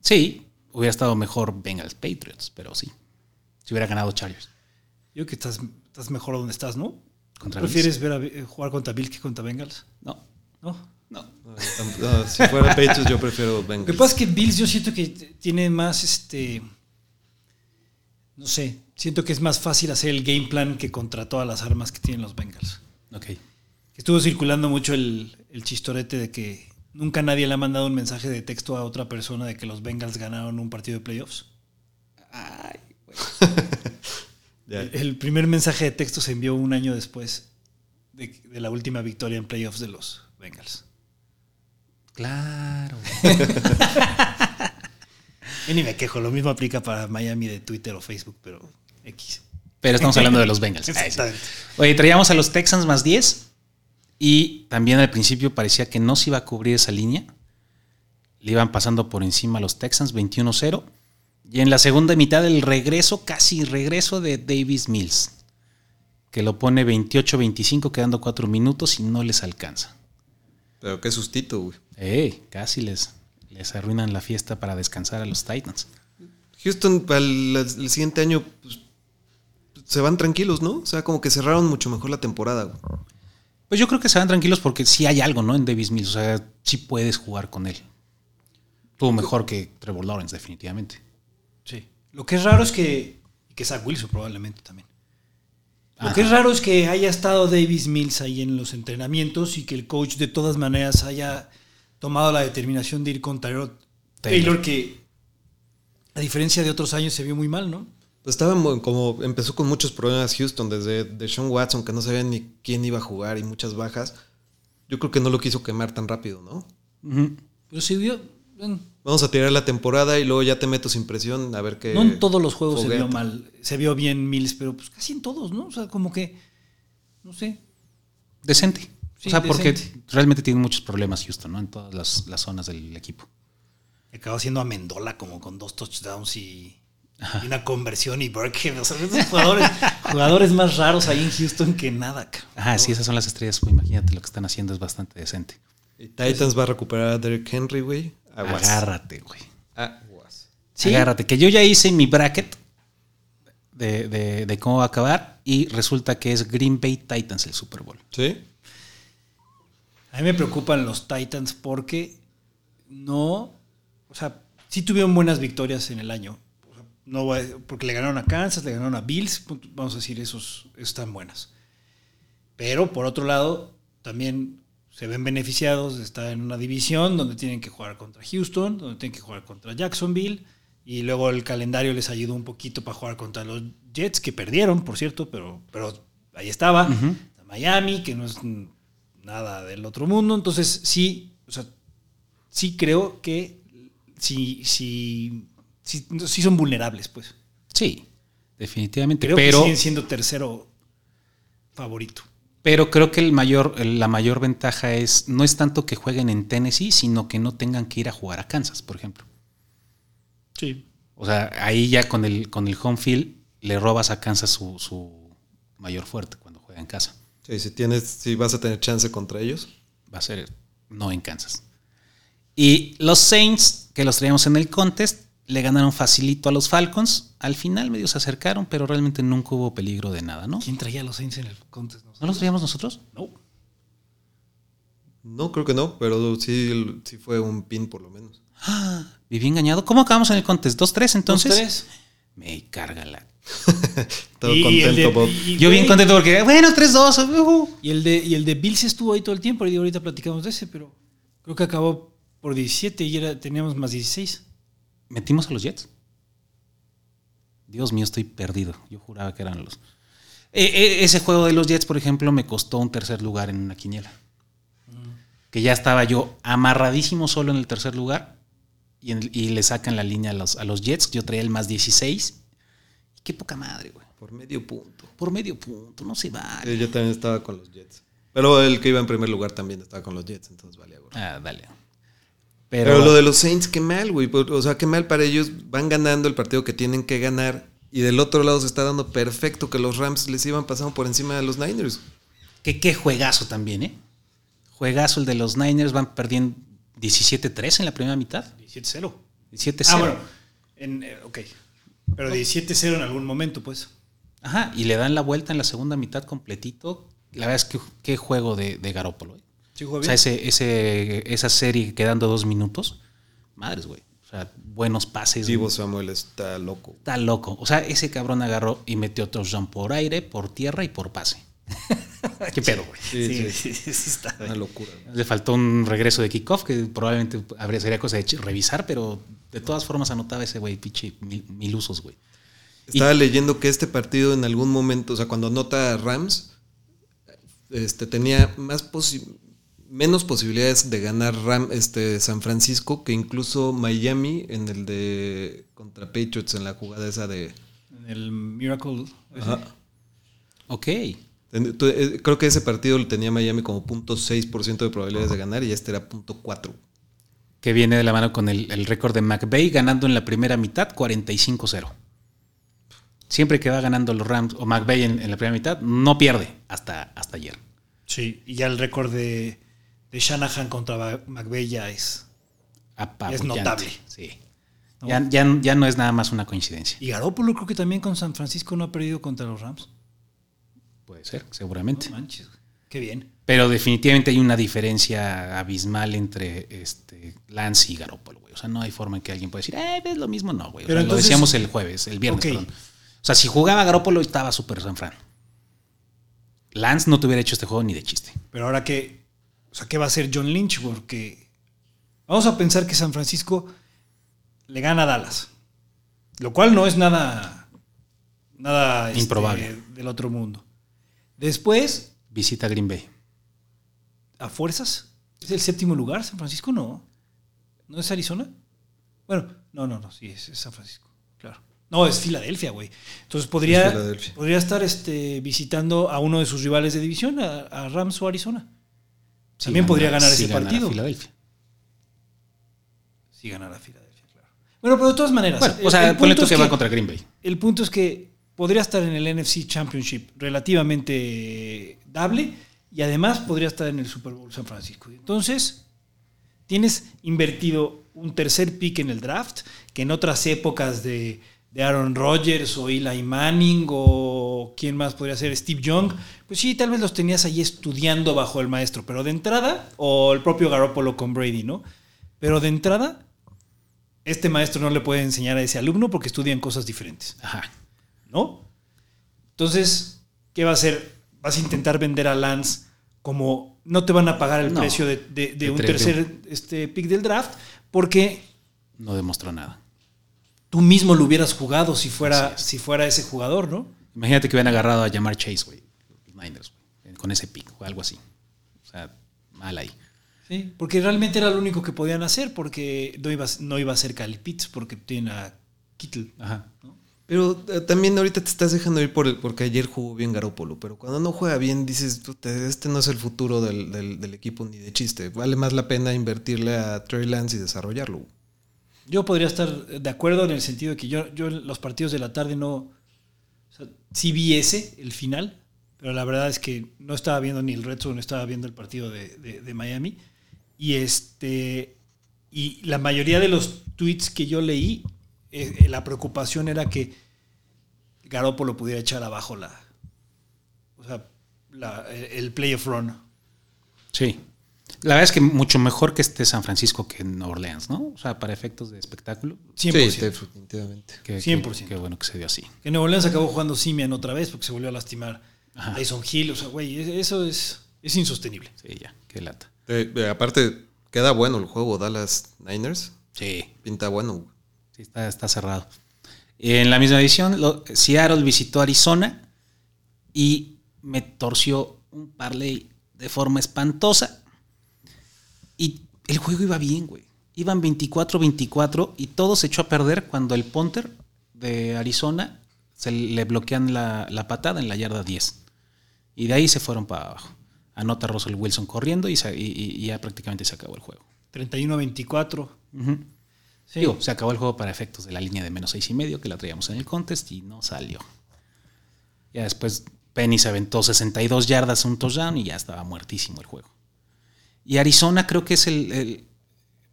Sí, hubiera estado mejor Bengals Patriots, pero sí. Si hubiera ganado Chargers. Yo creo que estás, estás mejor donde estás, ¿no? Contra ¿Prefieres ver a- eh, jugar contra Bills que contra Bengals? No, No. no. No, si fuera Patriots, yo prefiero Lo que Bengals. pasa es que Bills yo siento que tiene más, este, no sé, siento que es más fácil hacer el game plan que contra todas las armas que tienen los Bengals. Ok. Estuvo circulando mucho el, el chistorete de que nunca nadie le ha mandado un mensaje de texto a otra persona de que los Bengals ganaron un partido de playoffs. Ya. El, el primer mensaje de texto se envió un año después de, de la última victoria en playoffs de los Bengals. Claro. Yo ni me quejo, lo mismo aplica para Miami de Twitter o Facebook, pero X. Pero estamos hablando de los Bengals. Exactamente. Oye, traíamos a los Texans más 10 y también al principio parecía que no se iba a cubrir esa línea. Le iban pasando por encima a los Texans 21-0. Y en la segunda mitad el regreso, casi regreso de Davis Mills, que lo pone 28-25 quedando 4 minutos y no les alcanza. Pero qué sustito, güey. Ey, casi les, les arruinan la fiesta para descansar a los Titans. Houston para el, el siguiente año pues, se van tranquilos, ¿no? O sea, como que cerraron mucho mejor la temporada. güey. Pues yo creo que se van tranquilos porque sí hay algo, ¿no? En Davis Mills. O sea, sí puedes jugar con él. Tuvo mejor que Trevor Lawrence, definitivamente. Sí. Lo que es raro es que. Y que Zach Wilson probablemente también. Lo Ajá. que es raro es que haya estado Davis Mills ahí en los entrenamientos y que el coach de todas maneras haya tomado la determinación de ir con Tyrod Taylor. Taylor, que A diferencia de otros años se vio muy mal, ¿no? Pues estaba como empezó con muchos problemas Houston desde de Sean Watson que no sabía ni quién iba a jugar y muchas bajas. Yo creo que no lo quiso quemar tan rápido, ¿no? Pero se vio. en- Vamos a tirar la temporada y luego ya te meto sin presión a ver qué. no en todos los juegos se vio mal. Se vio bien Mills, pero pues casi en todos, ¿no? O sea, como que. No sé. Decente. Sí, o sea, porque decente. realmente tiene muchos problemas Houston, ¿no? En todas las, las zonas del equipo. Acabó haciendo a Mendola como con dos touchdowns y, y una conversión y Burkhead. O sea, esos jugadores, jugadores más raros ahí en Houston que nada. cabrón. Ajá, sí, esas son las estrellas. pues, imagínate lo que están haciendo es bastante decente. Y Titans va a recuperar a Derrick Henry, güey. Agárrate, güey. Aguas. Agárrate. Que yo ya hice mi bracket de, de- de cómo va a acabar y resulta que es Green Bay Titans el Super Bowl. ¿Sí? A mí me preocupan los Titans porque no. O sea, sí tuvieron buenas victorias en el año. No porque le ganaron a Kansas, le ganaron a Bills. Vamos a decir, esos, están buenas. Pero por otro lado, también se ven beneficiados de estar en una división donde tienen que jugar contra Houston, donde tienen que jugar contra Jacksonville. Y luego el calendario les ayudó un poquito para jugar contra los Jets, que perdieron, por cierto, pero, pero ahí estaba. Miami, que no es nada del otro mundo. Entonces, sí, o sea, sí creo que sí, sí, sí, sí son vulnerables, pues. Sí, definitivamente. Creo que pero, siguen siendo tercero favorito. pero creo que el mayor, la mayor ventaja es no es tanto que jueguen en Tennessee, sino que no tengan que ir a jugar a Kansas, por ejemplo. Sí. O sea, ahí ya con el, con el home field le robas a Kansas su, su mayor fuerte cuando juega en casa. Sí, si tienes, si vas a tener chance contra ellos. Va a ser no en Kansas. Y los Saints, que los traíamos en el contest, le ganaron facilito a los Falcons. Al final medio se acercaron, pero realmente nunca hubo peligro de nada, ¿no? ¿Quién traía a los Saints en el contest? ¿No los traíamos nosotros? No. No, creo que no, pero sí, sí fue un pin por lo menos. Viví engañado. ¿Cómo acabamos en el contest? ¿2-3 entonces? Dos, tres. Me carga la. Todo Y contento, de- Bob. y- Yo bien contento porque, bueno, 3-2. ujú. Y el, de, y el de Bills estuvo ahí todo el tiempo. Y ahorita platicamos de ese, pero creo que acabó por 17 y era, teníamos más 16. ¿Metimos a los Jets? Dios mío, estoy perdido. Yo juraba que eran los. Eh, eh, ese juego de los Jets, por ejemplo, me costó un tercer lugar en una quiniela. Que ya estaba yo amarradísimo solo en el tercer lugar y, en- y le sacan la línea a los, a los Jets. Yo traía el más 16. Y qué poca madre, güey. Por medio punto. Por medio punto, no se vale. Sí, yo también estaba con los Jets. Pero el que iba en primer lugar también estaba con los Jets, entonces valía gorro. Ah, dale. Pero, Pero, lo de los Saints, qué mal, güey. O sea, qué mal para ellos. Van ganando el partido que tienen que ganar. Y del otro lado se está dando perfecto que los Rams les iban pasando por encima de los Niners. que qué juegazo también, ¿eh? Juegazo el de los Niners. Van perdiendo 17-3 en la primera mitad. 17-0. 17-0. Ah, bueno. En, eh, ok. Pero 17-0 en algún momento, pues. Ajá, y le dan la vuelta en la segunda mitad completito. La verdad es que qué juego de, de Garópolo. ¿eh? Sí, jugó O sea, ese, ese, esa serie quedando dos minutos. Madres, güey. O sea, buenos pases. Divo Samuel está loco. Está loco. O sea, ese cabrón agarró y metió touchdown por aire, por tierra y por pase. ¿Qué pedo, güey? Sí, sí, sí, sí, sí está. Una locura. güey. Le faltó un regreso de kickoff que probablemente habría sería cosa de revisar, pero de todas formas anotaba ese güey, pinche mil, mil usos, güey. Estaba leyendo que este partido en algún momento, o sea, cuando anota Rams, este, tenía más posi- menos posibilidades de ganar Ram, este, San Francisco que incluso Miami en el de contra Patriots en la jugada esa de... En el Miracle. Ajá. Ok. Eh, Creo que ese partido lo tenía Miami como .6% de probabilidades de ganar y este era .4. Que viene de la mano con el, el récord de McVay ganando en la primera mitad 45-0. Siempre que va ganando los Rams o McVay en, en la primera mitad, no pierde hasta, hasta ayer. Sí, y ya el récord de, de Shanahan contra McVeigh ya es. Notable. Sí. Ya, ya- ya no es nada más una coincidencia. Y Garoppolo creo que también con San Francisco no ha perdido contra los Rams. Puede ser, seguramente. No manches, qué bien. Pero definitivamente hay una diferencia abismal entre este Lance y Garoppolo, güey. O sea, no hay forma en que alguien pueda decir, eh, es lo mismo, no, güey. O Pero sea, entonces- lo decíamos el jueves, el viernes, perdón. O sea, si jugaba Garoppolo estaba súper San Fran. Lance no te hubiera hecho este juego ni de chiste. Pero ahora que, o sea, ¿qué va a hacer John Lynch? Porque vamos a pensar que San Francisco le gana a Dallas. Lo cual no es nada. Nada este, Improbable. del otro mundo. Después, Visita Green Bay. a fuerzas. ¿Es el séptimo lugar? ¿San Francisco? No. ¿No es Arizona? Bueno, no, no, no, sí, es, es San Francisco. Claro. No, es Filadelfia, güey. Entonces podría, Es podría estar este, visitando a uno de sus rivales de división, a, a Rams o Arizona. Sí También podría gana- ganar sí ese gana partido. Filadelfia. Si ganara Filadelfia, claro. Bueno, pero de todas maneras. Bueno, el- o sea, el ponle punto tú es que va contra Green Bay. El punto es que podría estar en el NFC Championship relativamente dable y además podría estar en el Super Bowl San Francisco. Entonces, tienes invertido un tercer pick en el draft que en otras épocas de, de Aaron Rodgers o Eli Manning o quién más podría ser Steve Young, pues sí, tal vez los tenías ahí estudiando bajo el maestro, pero de entrada, o el propio Garoppolo con Brady, ¿no? Pero de entrada, este maestro no le puede enseñar a ese alumno porque estudian cosas diferentes, Ajá. ¿no? Entonces, ¿qué va a hacer? Vas a intentar vender a Lance como no te van a pagar el No. precio de, de- de De un tercer este, pick del draft porque No demostró nada. Tú mismo lo hubieras jugado si fuera, si fuera ese jugador, ¿no? Imagínate que hubieran agarrado a llamar Chase, güey. Los Niners, güey. Con ese pick o algo así. O sea, mal ahí. Sí, porque realmente era lo único que podían hacer porque no iba, a- no iba a ser Cali Pitts porque tiene a Kittle. Ajá. Pero eh, también ahorita te estás dejando ir por el, porque ayer jugó bien Garópolo. Pero cuando no juega bien, dices, "Puta, este no es el futuro del, del- del equipo ni de chiste. Vale más la pena invertirle a Trey Lance y desarrollarlo. Yo podría estar de acuerdo en el sentido de que yo, yo los partidos de la tarde no. O sea, sí vi ese, el final, pero la verdad es que no estaba viendo ni el Red Zone, estaba viendo el partido de, de- Miami. Y este. Y la mayoría de los tweets que yo leí, eh, la preocupación era que Garoppolo pudiera echar abajo la. O sea, la- el playoff run. Sí. La verdad es que mucho mejor que esté San Francisco que Nueva Orleans, ¿no? O sea, para efectos de espectáculo. 100%. Sí, definitivamente. Que, 100%. que- Qué bueno que se dio así. Que Nuevo Orleans acabó jugando Simian otra vez porque se volvió a lastimar Ajá. Tyson Hill. O sea, güey, eso es, es insostenible. Sí, ya. Qué lata. Eh, eh, aparte, queda bueno el juego Dallas Niners. Sí. Pinta bueno. Sí, está, está cerrado. En la misma edición, lo- Seattle visitó Arizona y me torció un parlay de forma espantosa. El juego iba bien, güey. Iban 24-24 y todo se echó a perder cuando el punter de Arizona se le bloquean la, la patada en la yarda 10. Y de ahí se fueron para abajo. Anota Russell Wilson corriendo y, se- y- y- y ya prácticamente se acabó el juego. 31-24. Ujú. Sí. Digo, se acabó el juego para efectos de la línea de menos seis y medio que la traíamos en el contest y no salió. Ya después Penny se aventó 62 yardas, un touchdown y ya estaba muertísimo el juego. Y Arizona creo que es el, el-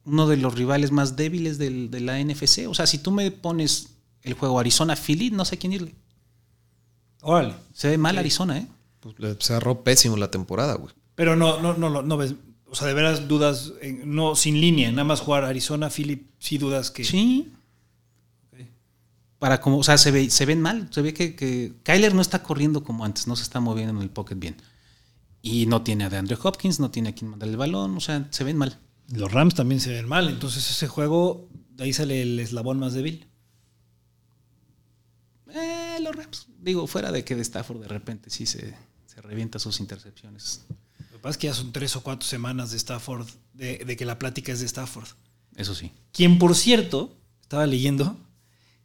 uno de los rivales más débiles del- de la NFC. O sea, si tú me pones el juego Arizona-Philly, no sé a quién irle. Órale. Se ve mal Arizona, ¿eh? Pues le cerró pésimo la temporada, güey. Pero no, no, no, no, no ves. O sea, de veras dudas, en- no sin línea, nada más jugar Arizona, Philip, sí dudas que. Sí. Para como, o sea, se, ve, se ven mal. Se ve que, que Kyler no está corriendo como antes, no se está moviendo en el pocket bien. Y no tiene a DeAndre Hopkins, no tiene a quien mandar el balón, o sea, se ven mal. Los Rams también se ven mal. Entonces ese juego, de ahí sale el eslabón más débil. Eh, los Rams, digo, fuera de que de Stafford de repente sí se, se revienta sus intercepciones. Lo que pasa es que ya son tres o cuatro semanas de Stafford, de, de que la plática es de Stafford. Eso sí. Quien, por cierto, estaba leyendo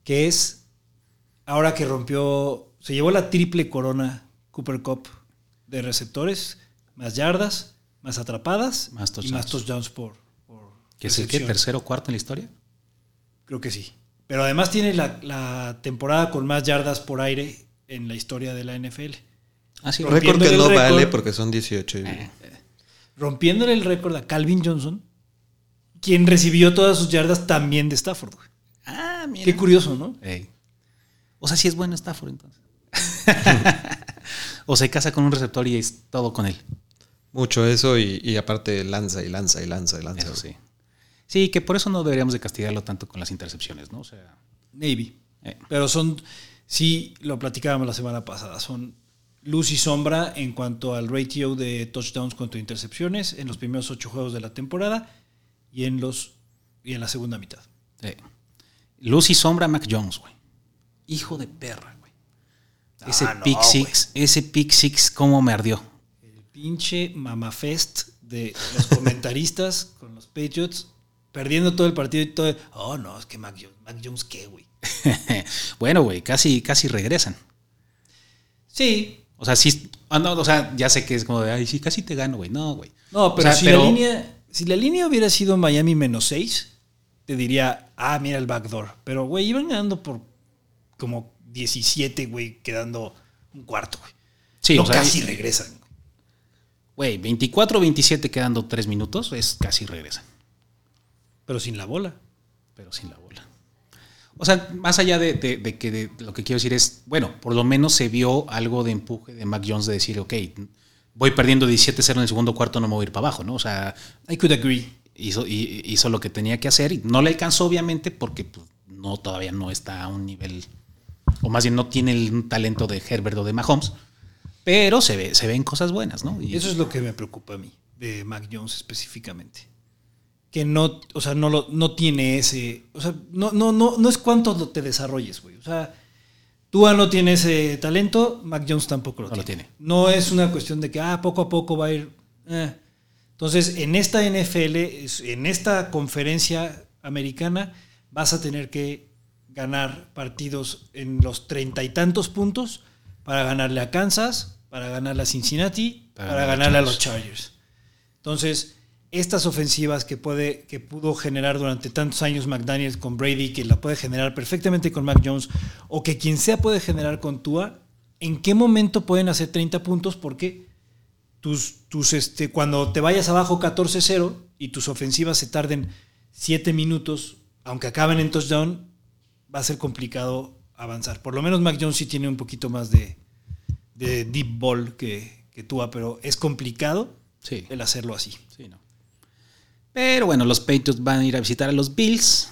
que es ahora que rompió, se llevó la triple corona Cooper Cup de receptores, más yardas, más atrapadas Más y touchdowns. más touchdowns por, por ¿Que es el que recepción. tercero o cuarto en la historia? Creo que sí. Pero además tiene la, la temporada con más yardas por aire en la historia de la NFL. Ah, sí. Récord que no el récord. vale porque son 18. y- Eh, Rompiéndole el récord a Calvin Johnson, quien recibió todas sus yardas también de Stafford. güey. Ah, mira. Qué curioso, ¿no? Ey. O sea, sí es bueno Stafford entonces. o se casa con un receptor y es todo con él. Mucho eso y, y aparte lanza y lanza y lanza y lanza. Eso sí. Sí, que por eso no deberíamos de castigarlo tanto con las intercepciones, ¿no? O sea, Navy. eh, Pero son, sí, lo platicábamos la semana pasada, son luz y sombra en cuanto al ratio de touchdowns contra intercepciones en los primeros ocho juegos de la temporada y en los y en la segunda mitad. Luz y sombra Mac Jones, güey. Hijo de perra. Ese Ah, no, pick six, ese pick six, cómo me ardió. El pinche mamafest de los comentaristas con los Patriots, perdiendo todo el partido y todo. Oh, no, es que Mac Jones, Mac Jones, ¿qué, güey? bueno, güey, casi, casi regresan. Sí. O sea, sí, ah, no, o sea, ya sé que es como de, ay, sí, casi te gano, güey. No, güey. No, pero, O sea, si, La línea, si la línea hubiera sido Miami menos 6, te diría, ah, mira el backdoor. Pero, güey, iban ganando por como 17, güey, quedando un cuarto, güey. Sí, no o sea, casi regresan. Güey, 24-27 quedando 3 minutos, es casi regresan. Pero sin la bola. pero sin la bola. O sea, más allá de, de- de que de- lo que quiero decir es, bueno, por lo menos se vio algo de empuje de Mac Jones de decir, ok, voy perdiendo 17-0 en el segundo cuarto, no me voy a ir para abajo, ¿no? O sea, I could agree. hizo, hi- hizo lo que tenía que hacer y no le alcanzó, obviamente, porque pues, no, todavía no está a un nivel, o más bien no tiene el talento de Herbert o de Mahomes, pero se, ve, se ven cosas buenas, ¿no? Y Eso es lo que me preocupa a mí, de Mac Jones específicamente. Que no, o sea, no, lo, no tiene ese. O sea, no, no, no, no es cuánto te desarrolles, güey. O sea, Tua no tiene ese talento, Mac Jones tampoco lo, No lo tiene. No es una cuestión de que, ah, poco a poco va a ir. eh. Entonces, en esta NFL, en esta conferencia americana, vas a tener que ganar partidos en los treinta y tantos puntos para ganarle a Kansas, para ganarle a Cincinnati, Para ganarle a los Chargers. Entonces, estas ofensivas que puede que pudo generar durante tantos años McDaniels con Brady, que la puede generar perfectamente con Mac Jones, o que quien sea puede generar con Tua, ¿en qué momento pueden hacer 30 puntos? Porque tus, tus este, cuando te vayas abajo 14-0 y tus ofensivas se tarden 7 minutos, aunque acaben en touchdown, va a ser complicado avanzar. Por lo menos Mac Jones sí tiene un poquito más de, de deep ball que, que Tua, pero es complicado Sí. el hacerlo así. Sí, no. Pero bueno, los Patriots van a ir a visitar a los Bills.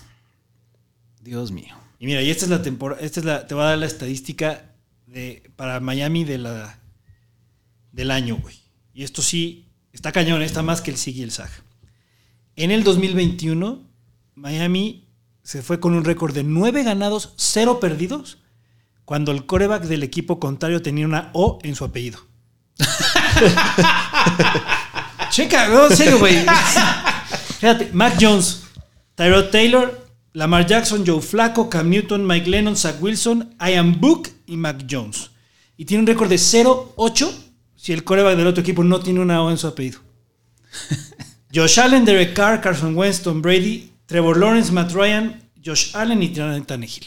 Dios mío. Y mira, y esta es la temporada, esta es la, te va a dar la estadística de, para Miami de la, del año, güey. Y esto sí, está cañón, está más que el SIG y el SAG. En el 2021, Miami se fue con un récord de 9 ganados, 0 perdidos, cuando el coreback del equipo contrario tenía una O en su apellido. Checa, no, en serio, güey. Fíjate, Mac Jones, Tyrod Taylor, Lamar Jackson, Joe Flacco, Cam Newton, Mike Lennon, Zach Wilson, Ian Book y Mac Jones. Y tiene un récord de 0-8 si el coreback del otro equipo no tiene una O en su apellido. Josh Allen, Derek Carr, Carson Wentz, Tom Brady, Trevor Lawrence, Matt Ryan, Josh Allen y Jonathan Tannehill.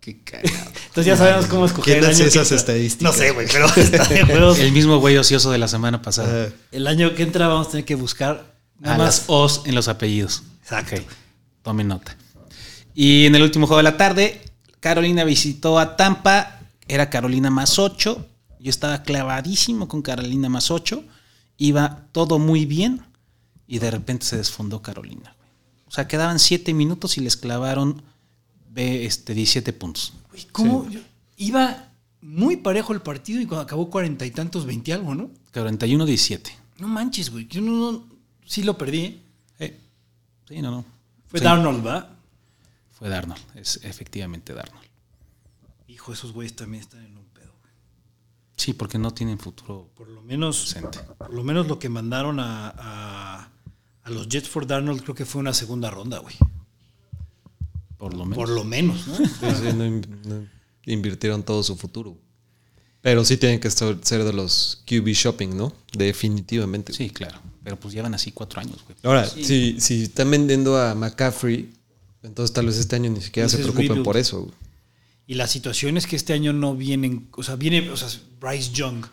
Qué cagado. Entonces ya sabemos cómo escoger ¿Quién el hace año que esas entra. estadísticas? No sé, güey, pero está de huevos. El mismo güey ocioso de la semana pasada. El año que entra vamos a tener que buscar nada a más. las O's en los apellidos. Exacto. Ok, Tomen nota. Y en el último juego de la tarde, Carolina visitó a Tampa. Era Carolina más 8. Yo estaba clavadísimo con Carolina más 8. Iba todo muy bien. Y de repente se desfondó Carolina. O sea, quedaban 7 minutos y les clavaron este, 17 puntos. Güey, ¿Cómo? Iba muy parejo el partido y cuando acabó cuarenta y tantos, 20 algo, ¿no? 41-17. No manches, güey. Yo no, no- sí lo perdí. ¿eh? Sí, no, no. Fue Sí, Darnold, ¿va? Fue Darnold. Es efectivamente Darnold. Hijo, esos güeyes también están en un pedo. güey. Sí, porque no tienen futuro Por lo menos, presente. por lo menos lo que mandaron a, a, a los Jets for Darnold creo que fue una segunda ronda, güey. Por lo menos. Por lo menos, ¿no? Sí, sí, no no invirtieron todo su futuro. Pero sí tienen que estar- ser de los QB shopping, ¿no? Definitivamente. Sí, claro. Pero pues llevan así cuatro años, güey. Ahora, si, si están vendiendo a McCaffrey, entonces tal vez este año ni siquiera se Entonces, preocupen rebuild. por eso. güey. Y la situación es que este año no vienen, o sea, viene, o sea, Bryce Young.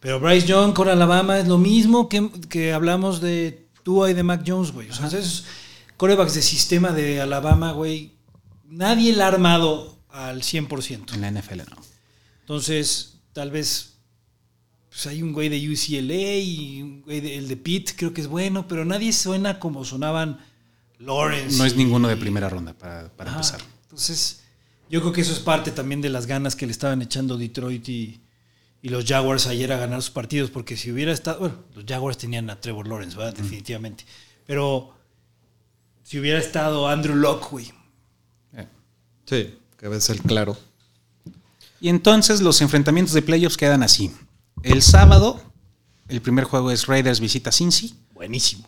Pero Bryce Young con Alabama es lo mismo que, que hablamos de Tua y de Mac Jones, güey. O sea, esos corebacks de sistema de Alabama, güey, nadie la ha armado al 100%. En la NFL no. Entonces, tal vez pues hay un güey de UCLA y un güey de, el de Pitt, creo que es bueno, pero nadie suena como sonaban Lawrence. No es y- ninguno de primera ronda para, para empezar. Entonces, yo creo que eso es parte también de las ganas que le estaban echando Detroit y, y los Jaguars ayer a ganar sus partidos, porque si hubiera estado, bueno, los Jaguars tenían a Trevor Lawrence, ¿verdad? Definitivamente. Pero si hubiera estado Andrew Locke, güey, Eh, Sí, que va a ser claro. Y entonces los enfrentamientos de playoffs quedan así. El sábado, el primer juego es Raiders visita Cincy. Buenísimo.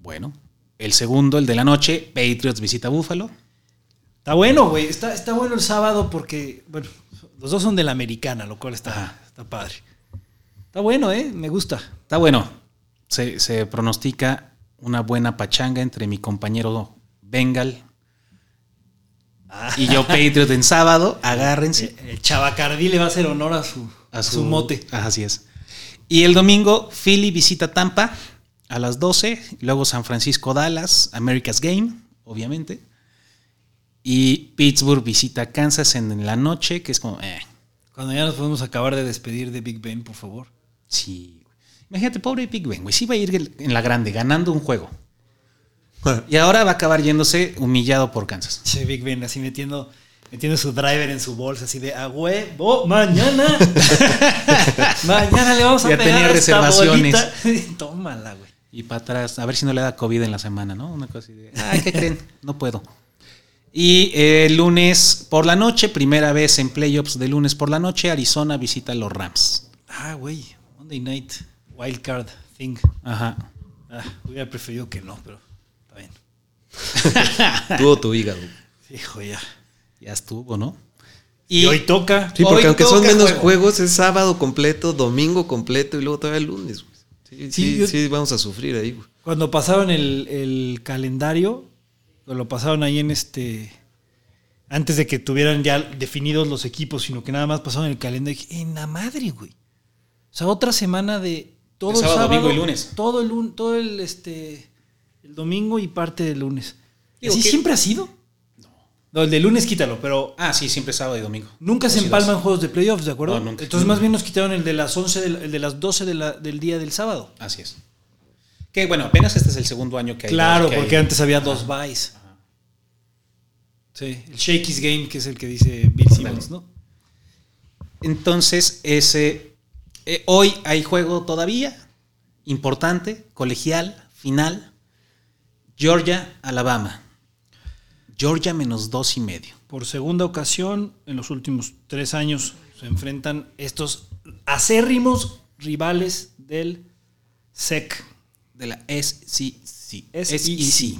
Bueno. El segundo, el de la noche, Patriots visita Buffalo. Está bueno, güey. Está, está bueno el sábado porque, bueno, los dos son de la americana, lo cual está, Ajá. Está padre. Está bueno, ¿eh? Me gusta. Está bueno. Se, se pronostica una buena pachanga entre mi compañero Bengal y yo Patriot en sábado. Agárrense. El Chavacardí le va a hacer honor a su, a su, mote. Así es. Y el domingo, Philly visita Tampa a las 12. Luego San Francisco, Dallas, America's Game, obviamente. Y Pittsburgh visita Kansas en la noche, que es como, eh, Cuando ya nos podemos acabar de despedir de Big Ben, por favor. sí. Imagínate, pobre Big Ben, güey. Sí va a ir en la grande, ganando un juego. Y ahora va a acabar yéndose humillado por Kansas. Che, Big Ben, así metiendo, metiendo su driver en su bolsa, así de a huevo, mañana. mañana le vamos a Ya pegar tenía esta reservaciones. bolita. Tómala, güey. Y para atrás, a ver si no le da COVID en la semana, ¿no? Una cosa así de, ay, ¿qué creen? No puedo. Y eh, el lunes por la noche, primera vez en playoffs de lunes por la noche, Arizona visita a los Rams. Ah, güey. Monday night. Wild card thing. Ajá. Ah, hubiera preferido que no, pero está bien. Tuvo tu hígado. Hijo, ya. Ya estuvo, ¿no? Y, hoy toca. Sí, porque Hoy aunque son menos juego. juegos, es sábado completo, domingo completo y luego todavía el lunes. güey. Sí, Sí, sí, yo- sí, vamos a sufrir ahí. güey. Cuando pasaron el, el calendario, lo pasaron ahí en este. Antes de que tuvieran ya definidos los equipos, sino que nada más pasaron el calendario. dije, en la madre, güey. O sea, otra semana de todo el sábado, sábado, domingo y lunes. Todo el, todo el, este, el domingo y parte del lunes. Digo, ¿Así siempre ha sido? No. el de lunes quítalo, pero Ah, sí, siempre sábado y domingo. nunca se empalman dos. juegos de playoffs, ¿de acuerdo? No, nunca. Entonces, más bien nos quitaron el de las 11, del- el de las 12 de la- del día del sábado. Así es. Que bueno, apenas este es el segundo año que hay. Claro, que hay- porque antes había dos buys. Sí, el Shakey's Game, que es el que dice Bill Simmons, ¿no? Entonces, ese. eh, hoy hay juego todavía. Importante, colegial, final. Georgia, Alabama. Georgia menos dos y medio. Por segunda ocasión, en los últimos tres años, se enfrentan estos acérrimos rivales del SEC. De la SEC. SEC.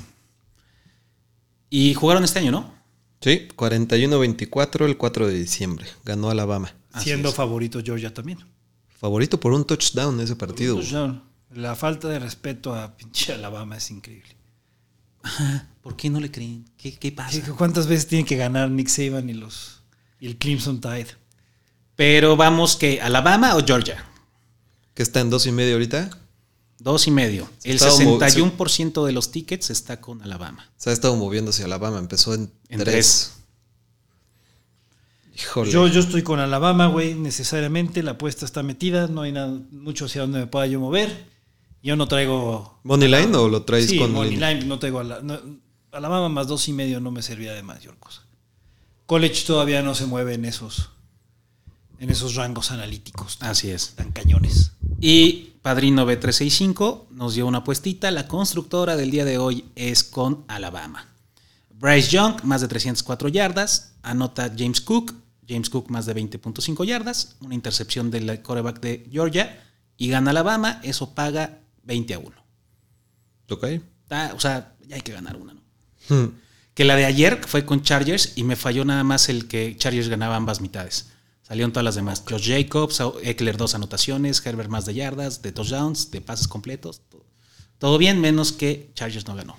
Y jugaron este año, ¿no? Sí, 41-24 el 4 de diciembre. Ganó Alabama. Así siendo es. favorito Georgia también. Favorito por un touchdown ese partido. Touchdown. La falta de respeto a pinche Alabama es increíble. ¿Por qué no le creen? ¿Qué, qué pasa? ¿Cuántas veces tienen que ganar Nick Saban y los y el Crimson Tide? Pero vamos que Alabama o Georgia. Que está en dos y medio ahorita. Dos y medio. El Estaba mo- 61% de los tickets está con Alabama. Se ha estado moviendo hacia Alabama. Empezó en, En tres. tres. Híjole. Yo, yo estoy con Alabama, güey, necesariamente. La apuesta está metida, no hay nada, mucho hacia donde me pueda yo mover. Yo no traigo. ¿Money line o lo traes Sí, con money línea? line, no traigo. Ala- no, Alabama más dos y medio no me servía de mayor cosa. College todavía no se mueve en esos, en esos rangos analíticos tan, Así es. tan cañones. Y Padrino B365 nos dio una apuestita. La constructora del día de hoy es con Alabama. Bryce Young, más de 304 yardas. Anota James Cook. James Cook, más de 20.5 yardas. Una intercepción del coreback de Georgia. Y gana Alabama. Eso paga 20 a 1. Ok. Está- o sea, ya hay que ganar una, ¿no? Hmm. Que la de ayer fue con Chargers y me falló nada más el que Chargers ganaba ambas mitades. Salieron todas las demás. Josh Jacobs, Eckler dos anotaciones, Herbert más de yardas, de touchdowns, de pases completos. Todo, todo bien, menos que Chargers no ganó.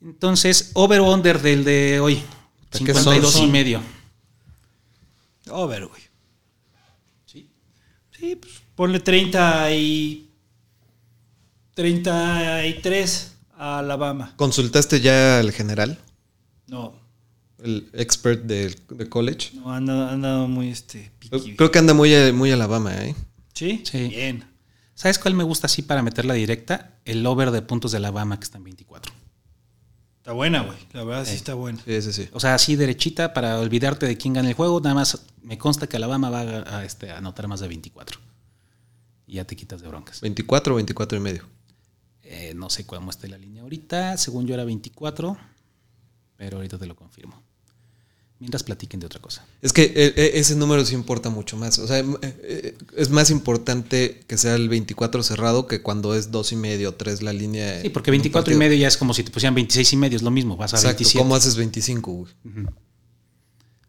Entonces, over-under del de hoy. ¿A qué 52 y son? medio. Over, güey. Sí. Sí, pues ponle 30 y. 33 a Alabama. ¿Consultaste ya al general? No, El expert de, de college. no han dado, han dado muy este. piqui. Creo que anda muy, muy Alabama, ¿eh? ¿Sí? Sí. Bien. ¿Sabes cuál me gusta así para meterla directa? El over de puntos de Alabama que está en 24. Está buena, güey. La verdad sí está buena. Sí, sí, sí. O sea, así derechita para olvidarte de quién gana el juego. Nada más me consta que Alabama va a, a, este, a anotar más de 24. Y ya te quitas de broncas. 24 o 24 y medio. Eh, no sé cómo esté la línea ahorita. Según yo era 24. Pero ahorita te lo confirmo. Mientras platiquen de otra cosa. Es que eh, eh, ese número sí importa mucho más. O sea, eh, eh, es más importante que sea el 24 cerrado que cuando es dos y medio o 3 la línea. Sí, porque en un 24 y medio ya es como si te pusieran 26 y medio, es lo mismo, vas a Exacto. 27. ¿Cómo haces 25, güey?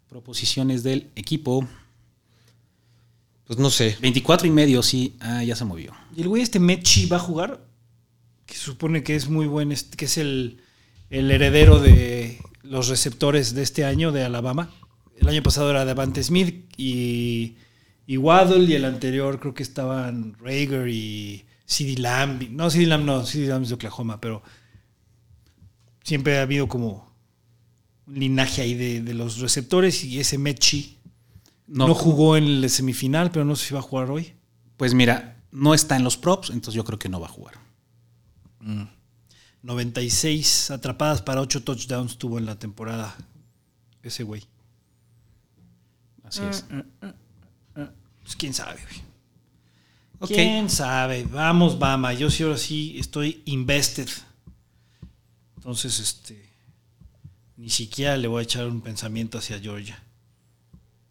Proposiciones del equipo. Pues no sé. 24 y medio, sí. Ah, ya se movió. ¿Y el güey este Mechi va a jugar? Que se supone que es muy buen, que es el, el heredero de los receptores de este año de Alabama. El año pasado era Devante Smith y, y Waddle y el anterior creo que estaban Rager y CeeDee Lamb. No, CeeDee Lamb no, CeeDee Lamb es de Oklahoma, pero siempre ha habido como un linaje ahí de, de los receptores y ese Mechi no, jugó en la semifinal, pero no sé si va a jugar hoy. Pues mira, no está en los props, entonces yo creo que no va a jugar. 96 atrapadas para 8 touchdowns tuvo en la temporada ese güey. Así es. Pues quién sabe, güey. ¿Quién sabe? Vamos, Bama. Yo sí ahora sí estoy invested. Entonces, este. Ni siquiera le voy a echar un pensamiento hacia Georgia.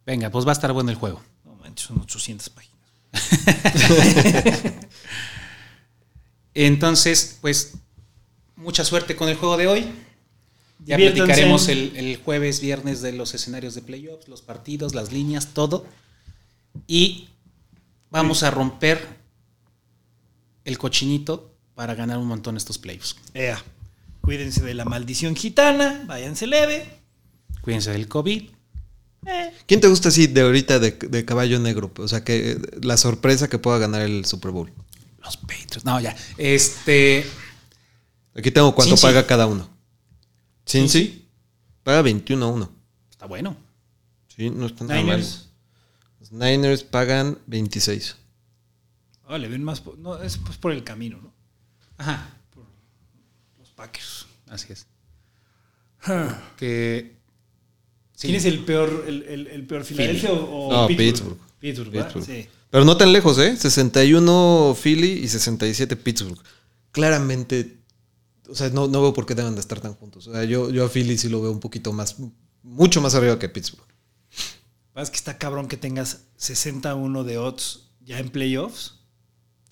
Venga, pues va a estar bueno el juego. No manches, son 800 páginas. Entonces, pues, mucha suerte con el juego de hoy. Ya platicaremos el, el jueves, viernes de los escenarios de playoffs, los partidos, las líneas, todo. Y vamos a romper el cochinito para ganar un montón estos playoffs. Ea. Cuídense de la maldición gitana. Váyanse leve. Cuídense del COVID. ¿Quién te gusta así de ahorita de, de caballo negro? O sea, que eh, la sorpresa que pueda ganar el Super Bowl. Los Patriots. No, ya. Este. Aquí tengo cuánto Cincy. paga cada uno. Cincy paga 21 a 1. Está bueno. Sí, no está nada mal. Niners. Los Niners pagan 26. Ah, le ven más. por- no, es pues por el camino, ¿no? Ajá. Los Packers. Así es. Que. sí. ¿Quién es el peor, el, el- el peor Filadelfia o, o No, Pittsburgh? Pittsburgh. Pittsburgh, ¿verdad? Pittsburgh. Sí. Pero no tan lejos, ¿eh? 61 Philly y 67 Pittsburgh. Claramente, o sea, no, no veo por qué deben de estar tan juntos. O sea, yo, yo a Philly sí lo veo un poquito más, mucho más arriba que Pittsburgh. Pasa que está cabrón que tengas 61 de odds ya en playoffs.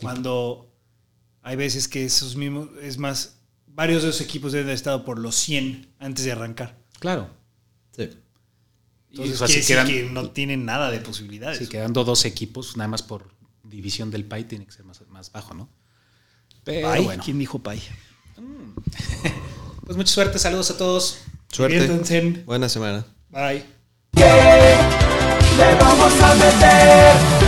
Cuando hay veces que esos mismos, es más, varios de esos equipos deben haber estado por los 100 antes de arrancar. Claro. Sí. Entonces, o sea, quiere si decir quedan- que no tienen nada de posibilidades. Sí, quedando dos equipos, nada más por división del PAI tiene que ser más, más bajo, ¿no? Pero Pai, bueno. ¿Quién dijo Pai? Pues mucha suerte, saludos a todos. Suerte. Diviértanse. Buena semana. Bye. Le vamos a meter